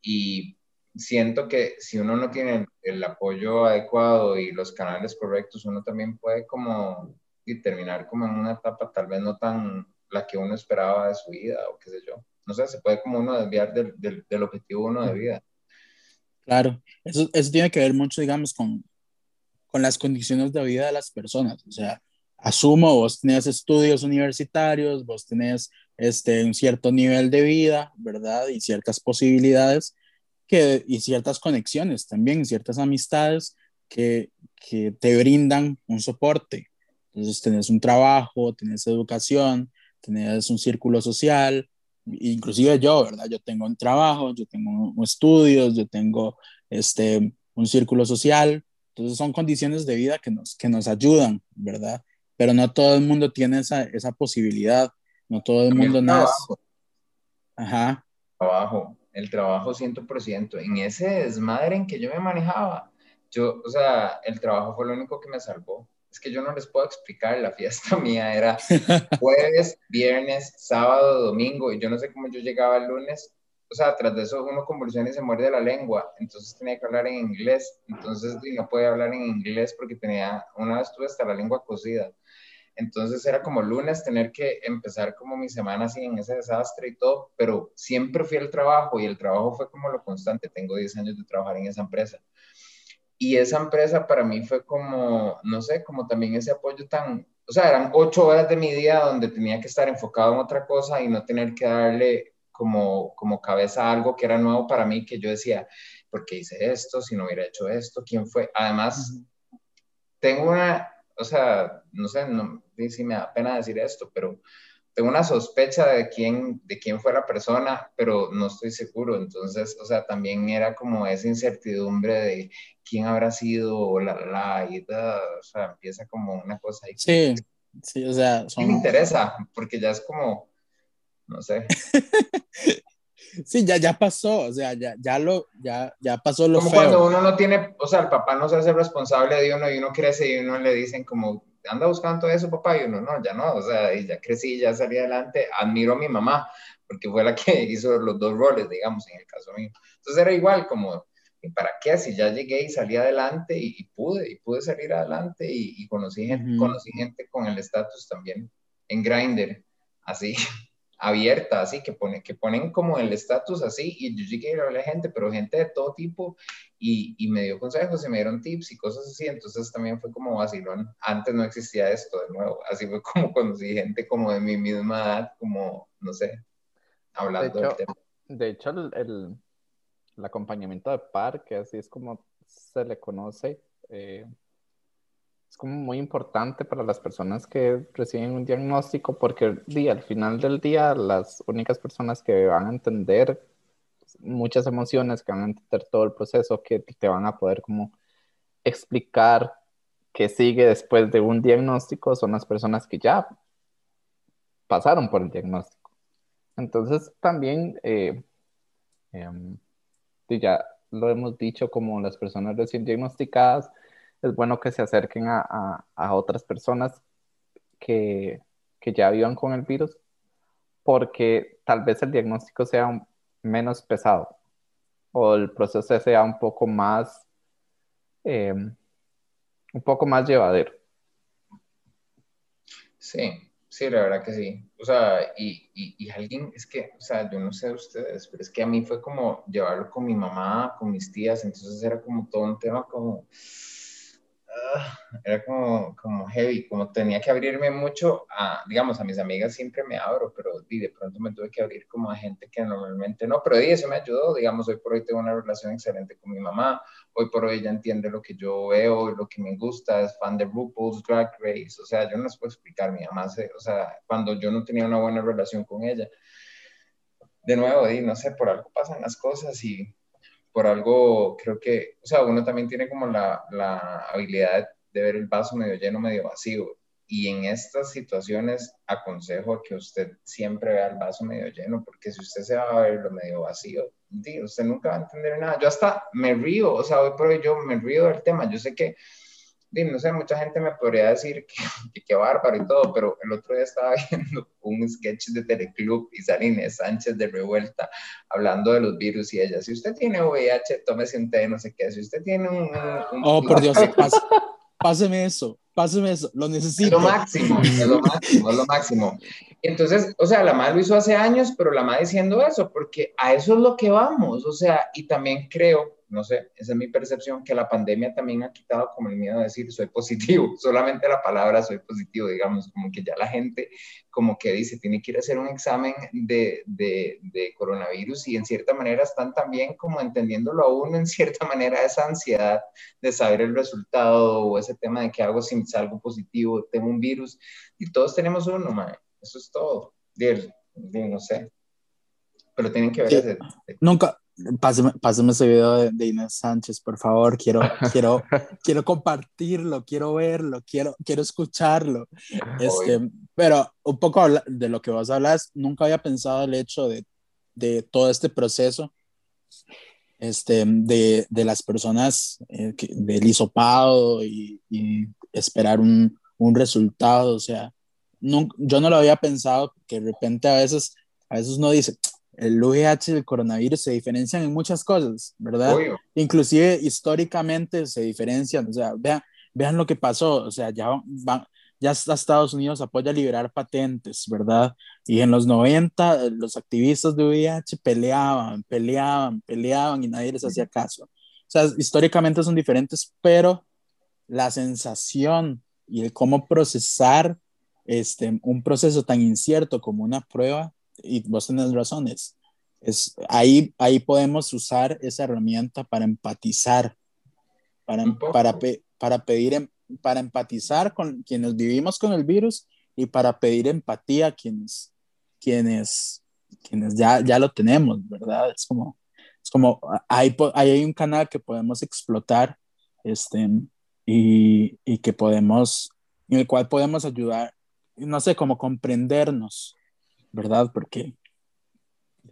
y siento que si uno no tiene el apoyo adecuado y los canales correctos, uno también puede como y terminar como en una etapa tal vez no tan la que uno esperaba de su vida o qué sé yo. No sé, se puede como uno desviar del, del, del objetivo uno de vida. Claro, eso, eso tiene que ver mucho, digamos, con, con las condiciones de vida de las personas. O sea, asumo, vos tenés estudios universitarios, vos tenés este, un cierto nivel de vida, ¿verdad? Y ciertas posibilidades que, y ciertas conexiones también, ciertas amistades que, que te brindan un soporte. Entonces, tenés un trabajo, tenés educación, tenés un círculo social, inclusive yo, ¿verdad? Yo tengo un trabajo, yo tengo estudios, yo tengo este, un círculo social, entonces son condiciones de vida que nos, que nos ayudan, ¿verdad? Pero no todo el mundo tiene esa, esa posibilidad, no todo el mundo nace. Ajá. Trabajo, el trabajo 100%, en ese desmadre en que yo me manejaba, yo, o sea, el trabajo fue lo único que me salvó es que yo no les puedo explicar, la fiesta <laughs> mía era jueves, viernes, sábado, domingo, y yo no sé cómo yo llegaba el lunes, o sea, tras de eso uno convulsiona y se muerde la lengua, entonces tenía que hablar en inglés, entonces no podía hablar en inglés porque tenía, una vez tuve hasta la lengua cocida, entonces era como lunes tener que empezar como mi semana así en ese desastre y todo, pero siempre fui al trabajo y el trabajo fue como lo constante, tengo 10 años de trabajar en esa empresa y esa empresa para mí fue como, no sé, como también ese apoyo tan, o sea, eran ocho horas de mi día donde tenía que estar enfocado en otra cosa y no tener que darle como, como cabeza a algo que era nuevo para mí, que yo decía, ¿por qué hice esto? Si no hubiera hecho esto, ¿quién fue? Además, tengo una, o sea, no sé, no, si me da pena decir esto, pero tengo una sospecha de quién, de quién fue la persona, pero no estoy seguro. Entonces, o sea, también era como esa incertidumbre de quién habrá sido, la, la, y o sea, empieza como una cosa ahí. Sí, sí, o sea, son... me interesa, porque ya es como, no sé. <laughs> sí, ya, ya pasó, o sea, ya, ya lo, ya, ya pasó lo Como cuando uno no tiene, o sea, el papá no se hace responsable de uno y uno crece y uno le dicen como, anda buscando todo eso, papá, y uno, no, ya no, o sea, ya crecí, ya salí adelante, admiro a mi mamá, porque fue la <laughs> que hizo los dos roles, digamos, en el caso mío. Entonces era igual como, ¿para qué? Si ya llegué y salí adelante y, pude, y pude salir adelante y, conocí, gente, conocí gente con el estatus también en Grindr, así, <laughs> abierta, así, que, pone, que ponen como el estatus así, y yo llegué a la gente, pero gente de todo tipo, y, y, me dio consejos y me dieron tips y cosas así, entonces también fue como vacilón. Antes no existía esto de nuevo, así fue <laughs> como conocí gente como de mi misma edad, como, no sé, hablando de hecho, De hecho, el, el, el, acompañamiento de par, que así es como se le conoce, eh, es como muy importante para las personas que reciben un diagnóstico porque al final del día las únicas personas que van a entender muchas emociones, que van a entender todo el proceso, que te van a poder como explicar qué sigue después de un diagnóstico son las personas que ya pasaron por el diagnóstico. Entonces también, eh, em, ya lo hemos dicho como las personas recién diagnosticadas, es bueno que se acerquen a, otras personas que, ya vivan con el virus, porque tal vez el diagnóstico sea menos pesado o el proceso sea un poco más, em, un poco más llevadero. Sí, sí, la verdad que sí. O sea, y, y, alguien, es que, o sea, yo no sé de ustedes, pero es que a mí fue como llevarlo con mi mamá, con mis tías, entonces era como todo un tema como Ah, era como, como heavy, como tenía que abrirme mucho a, digamos, a mis amigas siempre me abro, pero de pronto me tuve que abrir como a gente que normalmente no, pero eso me ayudó, digamos, hoy por hoy tengo una relación excelente con mi mamá, hoy por hoy ella entiende lo que yo veo, lo que me gusta, es fan de RuPaul's Drag Race, o sea, yo no les puedo explicar, mi mamá, o sea, cuando yo no tenía una buena relación con ella, de nuevo, y no sé, por algo pasan las cosas y por algo creo que, o sea, uno también tiene como la, la habilidad de ver el vaso medio lleno, medio vacío. Y en estas situaciones aconsejo que usted siempre vea el vaso medio lleno, porque si usted se va a ver lo medio vacío, usted nunca va a entender nada. Yo hasta me río, o sea, hoy por hoy yo me río del tema. Yo sé que no sé, mucha gente me podría decir que, que, bárbaro y todo, pero el otro día estaba <laughs> viendo un sketch de Teleclub y sale Inés Sánchez de Revuelta hablando de los virus y ella, si usted tiene VIH, tómese un té, no sé qué, si usted tiene un... oh, por Dios, <laughs> páseme eso, páseme eso, lo necesito. Es lo máximo, es lo máximo, es lo máximo. Entonces, o sea, la madre lo hizo hace años, pero la madre diciendo eso, porque a eso es lo que vamos, o sea, y también creo no sé, esa es mi percepción, que la pandemia también ha quitado como el miedo a decir soy positivo, <laughs> solamente la palabra soy positivo, digamos, como que ya la gente como que dice, tiene que ir a hacer un examen de, de, de coronavirus y en cierta manera están también como entendiéndolo a uno, en cierta manera, esa ansiedad de saber el resultado o ese tema de que hago si salgo positivo, tengo un virus y todos tenemos uno, man. eso es todo, no sé, pero tienen que ver Nunca, Pásame, ese video de, Inés Sánchez, por favor. Quiero, <laughs> quiero, quiero compartirlo, quiero verlo, quiero, quiero escucharlo. Este, pero un poco de lo que vos hablas, nunca había pensado el hecho de, de todo este proceso este, de, de las personas eh, del hisopado y, y esperar un, un, resultado. O sea, no, yo no lo había pensado, que de repente a veces, a veces uno dice, el VIH y el coronavirus se diferencian en muchas cosas, ¿verdad? Inclusive históricamente se diferencian, o sea, vean, vean lo que pasó, o sea, ya, ya Estados Unidos apoya liberar patentes, ¿verdad? Y en los 90 los activistas de VIH peleaban, peleaban, peleaban y nadie les hacía caso. O sea, históricamente son diferentes, pero la sensación y el cómo procesar este, un proceso tan incierto como una prueba y vos tenés razones. Es, ahí, ahí podemos usar esa herramienta para empatizar, para, para, para, pedir, em, para empatizar con quienes vivimos con el virus y para pedir empatía a quienes, quienes, quienes ya, ya lo tenemos, ¿verdad? Es como, es como, ahí, hay un canal que podemos explotar este, y, y que podemos, en el cual podemos ayudar, no sé, como comprendernos ¿verdad? Porque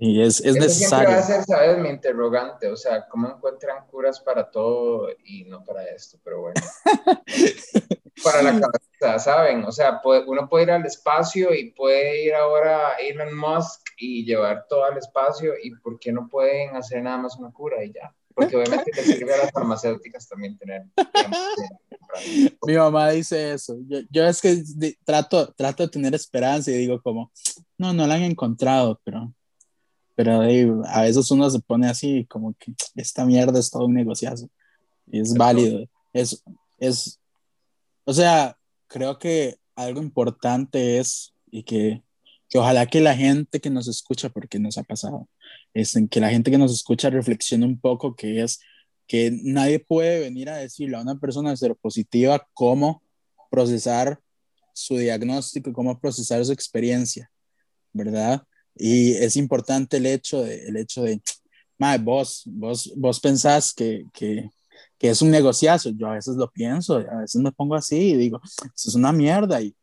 y es, es necesario. Siempre va a ser, ¿sabes? Mi interrogante, o sea, ¿cómo encuentran curas para todo y no para esto? Pero bueno. <laughs> para la cabeza, ¿saben? O sea, uno puede ir al espacio y puede ir ahora a Elon Musk y llevar todo al espacio y ¿por qué no pueden hacer nada más una cura y ya? Porque <laughs> obviamente le sirve a las farmacéuticas también tener <laughs> Mi mamá dice eso. Yo, es que trato, trato de tener esperanza y digo como, no, no la han encontrado, pero, pero a veces uno se pone así como que esta mierda es todo un negociazo y es válido. Es, es, o sea, creo que algo importante es y que, que ojalá que la gente que nos escucha, porque nos ha pasado, es en que la gente que nos escucha reflexione un poco que es que nadie puede venir a decirle a una persona seropositiva cómo procesar su diagnóstico, cómo procesar su experiencia, ¿verdad? Y es importante el hecho de, el hecho de, vos, vos, vos pensás que, que, que, es un negociazo. Yo a veces lo pienso, a veces me pongo así y digo, eso es una mierda. Y,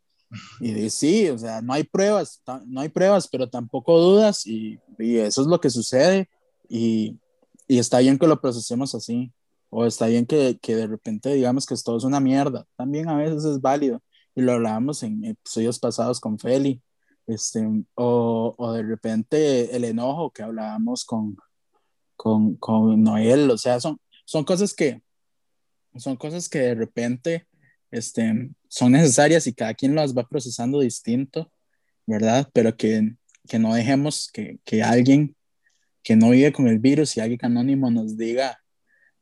y sí, o sea, no hay pruebas, no hay pruebas, pero tampoco dudas y, y eso es lo que sucede. Y, y está bien que lo procesemos así, o está bien que, que de repente digamos que esto es una mierda, también a veces es válido, y lo hablábamos en episodios pasados con Feli, este, o, o de repente el enojo que hablábamos con, con, con Noel, o sea, son, son cosas que, son cosas que de repente este, son necesarias y cada quien las va procesando distinto, ¿verdad? Pero que, que no dejemos que, que alguien que no vive con el virus y alguien anónimo nos diga,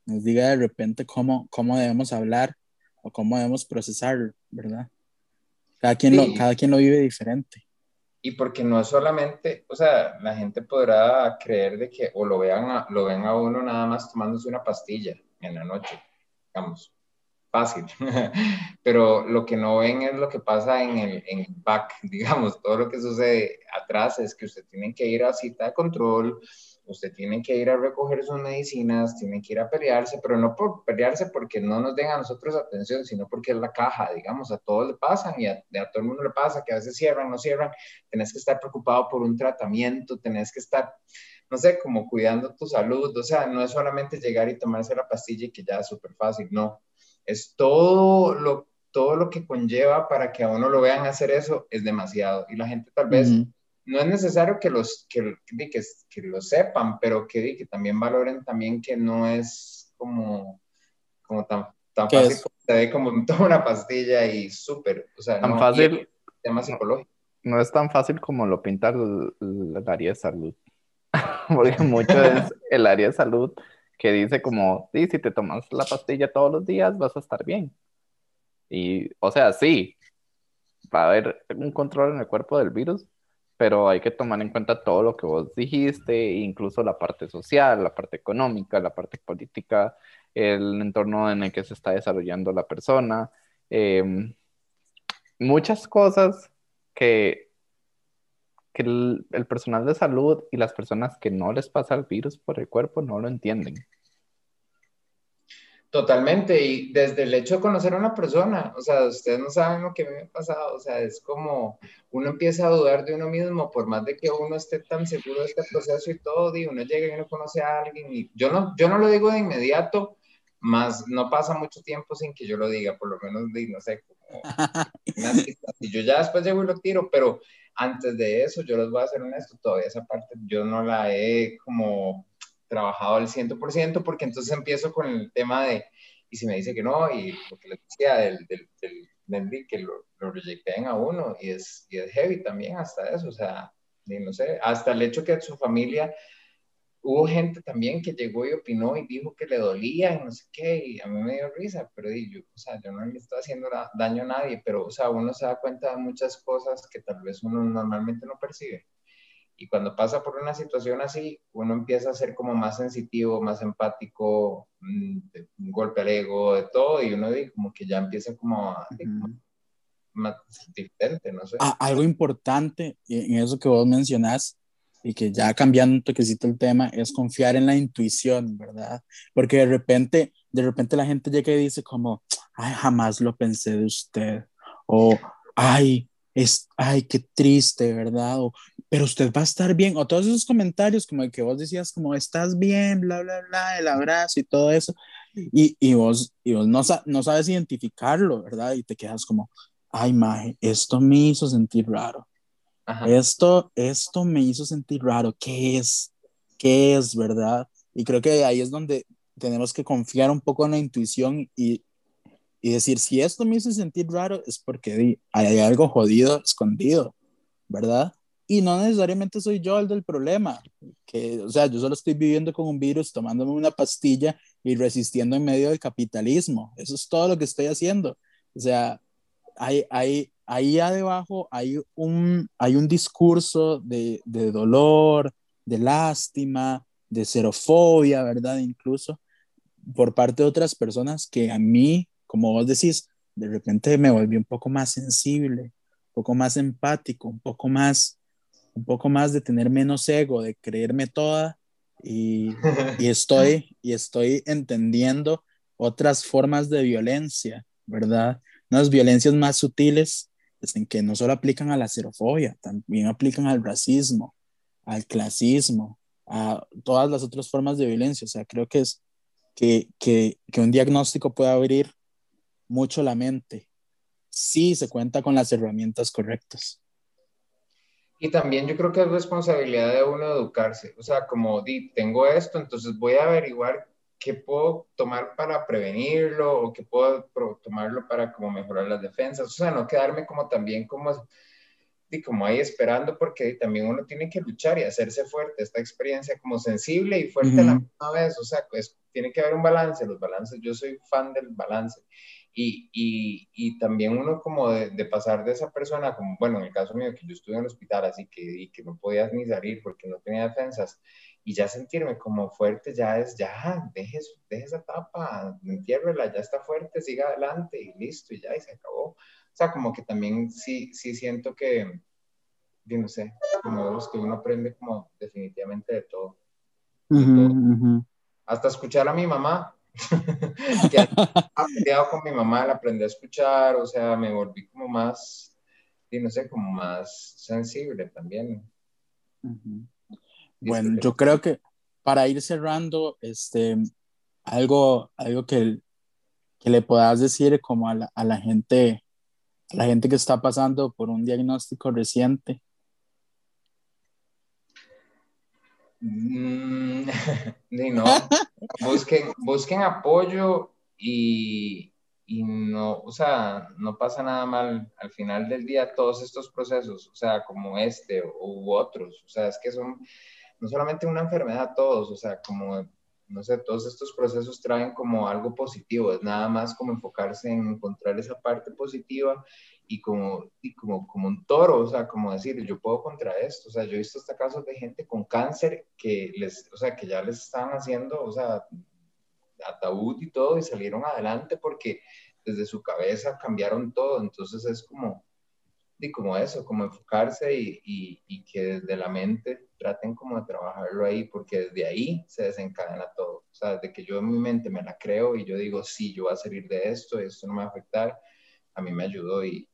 nos diga de repente cómo, cómo debemos hablar o cómo debemos procesar, ¿verdad? Cada quien, lo, cada quien lo vive diferente. Y porque no es solamente, o sea, la gente podrá creer de que o lo vean lo ven a uno nada más tomándose una pastilla en la noche, digamos, fácil. <laughs> Pero lo que no ven es lo que pasa en el, en el back, <laughs> digamos, todo lo que sucede atrás es que usted tiene que ir a cita de control, usted tiene que ir a recoger sus medicinas, tiene que ir a pelearse, pero no por pelearse porque no nos den a nosotros atención, sino porque es la caja, digamos, a todos le pasan y a, todo el mundo le pasa, que a veces cierran, no cierran, tenés que estar preocupado por un tratamiento, tenés que estar, no sé, como cuidando tu salud, o sea, no es solamente llegar y tomarse la pastilla y que ya es súper fácil, no, es todo lo, todo lo que conlleva para que a uno lo vean hacer eso, es demasiado, y la gente tal vez no es necesario que los que, que, que lo sepan, pero que, que, también valoren también que no es como, como tan, tan fácil como te ve como <laughs> toma una pastilla y súper, o sea, tan no, fácil, tema psicológico. No es tan fácil como lo pinta el, el área de salud, <laughs> porque mucho es el área de salud que dice como, sí, si te tomas la pastilla todos los días vas a estar bien. Y, o sea, sí, va a haber un control en el cuerpo del virus, pero hay que tomar en cuenta todo lo que vos dijiste, incluso la parte social, la parte económica, la parte política, el entorno en el que se está desarrollando la persona, em, muchas cosas que, que el, el personal de salud y las personas que no les pasa el virus por el cuerpo no lo entienden. Totalmente, y desde el hecho de conocer a una persona, o sea, ustedes no saben lo que me ha pasado, o sea, es como uno empieza a dudar de uno mismo, por más de que uno esté tan seguro de este proceso y todo, y uno llega y uno conoce a alguien, y yo no, yo no lo digo de inmediato, más no pasa mucho tiempo sin que yo lo diga, por lo menos, no sé, como <laughs> y yo ya después llego y lo tiro, pero antes de eso, yo les voy a ser honesto, todavía esa parte yo no la he como trabajado al 100%, porque entonces empiezo con el tema de, y si me dice que no, y lo que le decía del, del, del, que lo, lo a uno, y es, y es heavy también hasta eso, o sea, no sé, hasta el hecho que su familia, hubo gente también que llegó y opinó y dijo que le dolía y no sé qué, y a mí me dio risa, pero yo, o sea, yo no le estoy haciendo daño a nadie, pero, o sea, uno se da cuenta de muchas cosas que tal vez uno normalmente no percibe. Y cuando pasa por una situación así, uno empieza a ser como más sensitivo, más empático, mm, un golpe al ego, de todo, y uno como que ya empieza como a... más diferente, no sé. Ah, algo importante en eso que vos mencionás y que ya cambiando un toquecito el tema es confiar en la intuición, ¿verdad? Porque de repente, de repente la gente llega y dice como, ay, jamás lo pensé de usted, o ay, es, ay, qué triste, ¿verdad? O, pero usted va a estar bien, o todos esos comentarios como el que vos decías, como estás bien, bla, bla, bla, el abrazo y todo eso. Y, y vos, y vos no, no sabes identificarlo, ¿verdad? Y te quedas como, ay, maje, esto me hizo sentir raro. Esto, esto me hizo sentir raro. ¿Qué es? ¿Qué es, verdad? Y creo que ahí es donde tenemos que confiar un poco en la intuición y, y decir, si esto me hizo sentir raro, es porque hay algo jodido, escondido, ¿verdad? Y no necesariamente soy yo el del problema, que, o sea, yo solo estoy viviendo con un virus, tomándome una pastilla y resistiendo en medio del capitalismo. Eso es todo lo que estoy haciendo. O sea, hay, hay, ahí abajo hay un, hay un discurso de, de dolor, de lástima, de xerofobia, ¿verdad? Incluso por parte de otras personas que a mí, como vos decís, de repente me volví un poco más sensible, un poco más empático, un poco más, un poco más de tener menos ego, de creerme toda y, y <laughs> estoy, y estoy entendiendo otras formas de violencia, ¿verdad? Unas violencias más sutiles en que no solo aplican a la xerofobia, también aplican al racismo, al clasismo, a todas las otras formas de violencia. O sea, creo que es que, que, que un diagnóstico puede abrir mucho la mente si se cuenta con las herramientas correctas. Y también yo creo que es responsabilidad de uno educarse. O sea, como di, tengo esto, entonces voy a averiguar qué puedo tomar para prevenirlo o qué puedo tomarlo para como mejorar las defensas. O sea, no quedarme como también como, y como ahí esperando porque también uno tiene que luchar y hacerse fuerte. Esta experiencia como sensible y fuerte a la misma vez. O sea, pues tiene que haber un balance. Los balances, yo soy fan del balance. Y, y, y, también uno como de, de, pasar de esa persona, como bueno, en el caso mío, que yo estuve en el hospital, así que, y que no podía ni salir porque no tenía defensas, y ya sentirme como fuerte ya es, ya, deje, deje esa etapa, entiérrela, ya está fuerte, siga adelante y listo, y ya, y se acabó. O sea, como que también sí, sí siento que, yo no sé, como que uno aprende como definitivamente de todo. Hasta escuchar a mi mamá, <laughs> que ha con mi mamá, la aprendí a escuchar, o sea, me volví como más, y no sé, como más sensible también. Bueno, yo creo que para ir cerrando, este, algo, algo que, que le puedas decir como a la, a la gente, a la gente que está pasando por un diagnóstico reciente. Mm, <laughs> no, <laughs> busquen, busquen apoyo y, y, no, o sea, no pasa nada mal al final del día todos estos procesos, o sea, como este u otros, o sea, es que son, no solamente una enfermedad todos, o sea, como, no sé, todos estos procesos traen como algo positivo, es nada más como enfocarse en encontrar esa parte positiva y como, y como, como un toro, o sea, como decir, yo puedo contra esto, o sea, yo he visto hasta casos de gente con cáncer que les, o sea, que ya les estaban haciendo, o sea, ataúd y todo y salieron adelante porque desde su cabeza cambiaron todo, entonces es como, y como eso, como enfocarse y, y, y, que desde la mente traten como de trabajarlo ahí, porque desde ahí se desencadena todo. O sea, desde que yo en mi mente me la creo y yo digo, sí, yo voy a salir de esto, esto no me va a afectar, a mí me ayudó y,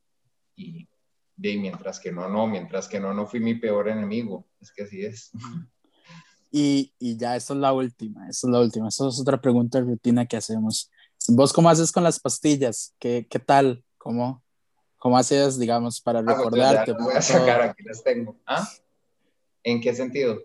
y, y mientras que no, no, mientras que no, no fui mi peor enemigo, es que así es. <laughs> Y, y ya, esa es la última, esa es la última, esa es otra pregunta de rutina que hacemos. ¿Vos cómo haces con las pastillas? ¿Qué, qué tal? ¿Cómo, ¿Cómo haces, digamos, para ah, recordarte? voy a sacar, aquí las tengo. ¿Ah? ¿En qué sentido?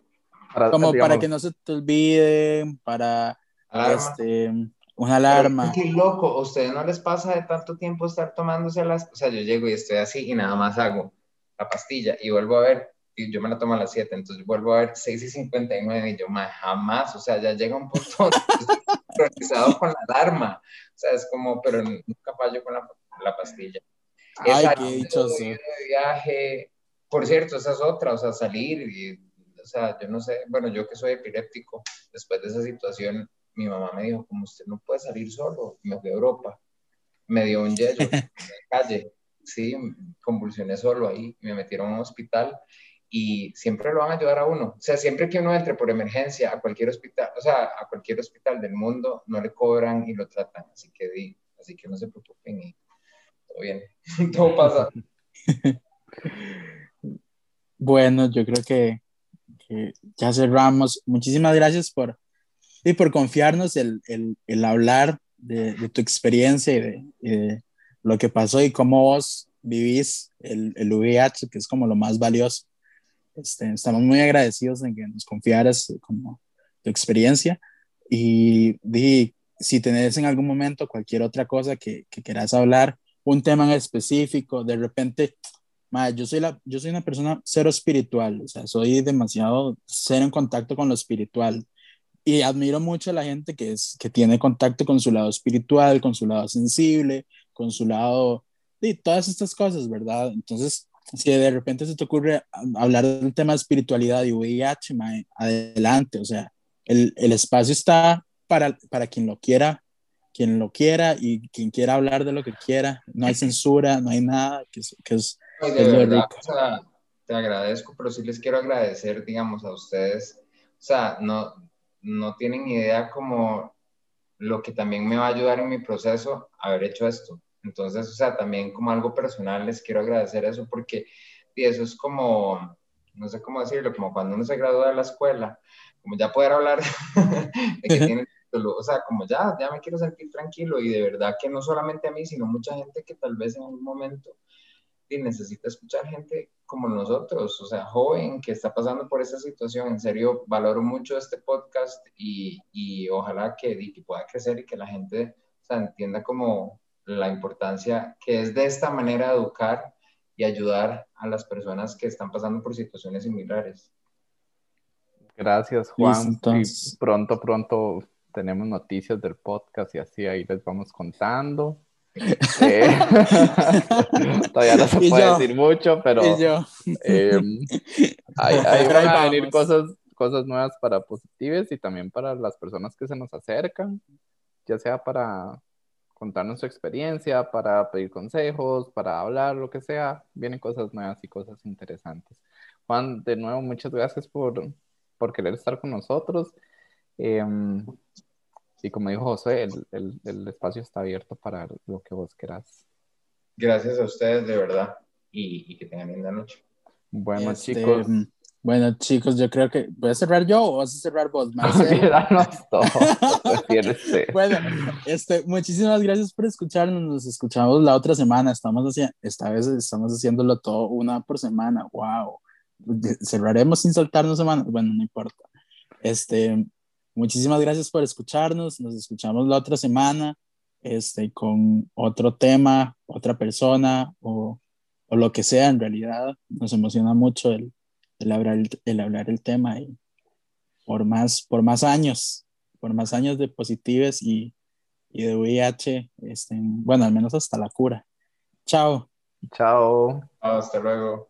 Para, Como para que no se te olvide, para este, una alarma. qué loco, ¿a ustedes no les pasa de tanto tiempo estar tomándose las... O sea, yo llego y estoy así y nada más hago la pastilla y vuelvo a ver, y yo me la tomo a las 7, entonces vuelvo a ver 6 y 59 y yo jamás, o sea, ya llega un punto <laughs> sincronizado con la alarma. O sea, es como, pero nunca fallo con la, la pastilla. Ay, qué dichoso. De viaje. Por cierto, esa es otra, o sea, salir y, o sea, yo no sé, bueno, yo que soy epiléptico, después de esa situación, mi mamá me dijo, como usted no puede salir solo, me fui a Europa, me dio un hielo en <laughs> la calle, sí, convulsioné solo ahí, me metieron a un hospital y siempre lo van a ayudar a uno. O sea, siempre que uno entre por emergencia a cualquier hospital, o sea, a cualquier hospital del mundo, no le cobran y lo tratan. Así que, así que no se preocupen y bien, <laughs> todo pasa. <laughs> bueno, yo creo que, ya cerramos. Muchísimas gracias por, y por confiarnos el, el, el hablar de, tu experiencia y de, lo que pasó y cómo vos vivís el, el VIH, que es como lo más valioso. Este, estamos muy agradecidos en que nos confiaras como tu experiencia y, y si tenés en algún momento cualquier otra cosa que, que quieras hablar, un tema en específico, de repente, madre, yo, soy la, yo soy una persona cero espiritual, o sea, soy demasiado cero en contacto con lo espiritual y admiro mucho a la gente que, es, que tiene contacto con su lado espiritual, con su lado sensible, con su lado, y todas estas cosas, ¿verdad? Entonces, si de repente se te ocurre hablar del tema de espiritualidad y VIH, adelante, o sea, el, el, espacio está para, para quien lo quiera, quien lo quiera y quien quiera hablar de lo que quiera, no hay censura, no hay nada, que es, que es, de es verdad, o sea, te agradezco, pero sí les quiero agradecer, digamos, a ustedes, o sea, no, no tienen idea como lo que también me va a ayudar en mi proceso haber hecho esto. Entonces, o sea, también como algo personal les quiero agradecer eso porque y eso es como, no sé cómo decirlo, como cuando uno se gradúa de la escuela, como ya poder hablar <laughs> de que <laughs> o sea, como ya, ya me quiero sentir tranquilo y de verdad que no solamente a mí, sino mucha gente que tal vez en algún momento y necesita escuchar gente como nosotros, o sea, joven que está pasando por esa situación. En serio, valoro mucho este podcast y, y ojalá que, y que pueda crecer y que la gente o sea, entienda como la importancia que es de esta manera educar y ayudar a las personas que están pasando por situaciones similares. Gracias, Juan. Entonces... pronto, pronto tenemos noticias del podcast y así ahí les vamos contando. <laughs> Eh, <laughs> todavía no se puede yo, decir mucho, pero eh, ahí, <laughs> ahí van a venir cosas, cosas nuevas para Positives y también para las personas que se nos acercan, ya sea para contarnos su experiencia, para pedir consejos, para hablar, lo que sea. Vienen cosas nuevas y cosas interesantes. Juan, de nuevo, muchas gracias por, por querer estar con nosotros. Eh, y como dijo José, el, el, el, espacio está abierto para lo que vos querás. Gracias a ustedes, de verdad, y, y que tengan linda noche. Bueno, este, chicos. Bueno, chicos, yo creo que. ¿Voy a cerrar yo o vas a cerrar vos, <laughs> todos. <laughs> bueno, este, muchísimas gracias por escucharnos. Nos escuchamos la otra semana. Estamos haciendo, esta vez estamos haciéndolo todo una por semana. ¡Wow! Cerraremos sin saltarnos semanas. Bueno, no importa. Este, muchísimas gracias por escucharnos. Nos escuchamos la otra semana este, con otro tema, otra persona o, o lo que sea. En realidad, nos emociona mucho el el hablar el, el, hablar el tema y por más, por más años, por más años de positives y, y de VIH, este, bueno, al menos hasta la cura. Chao. Chao. Hasta luego.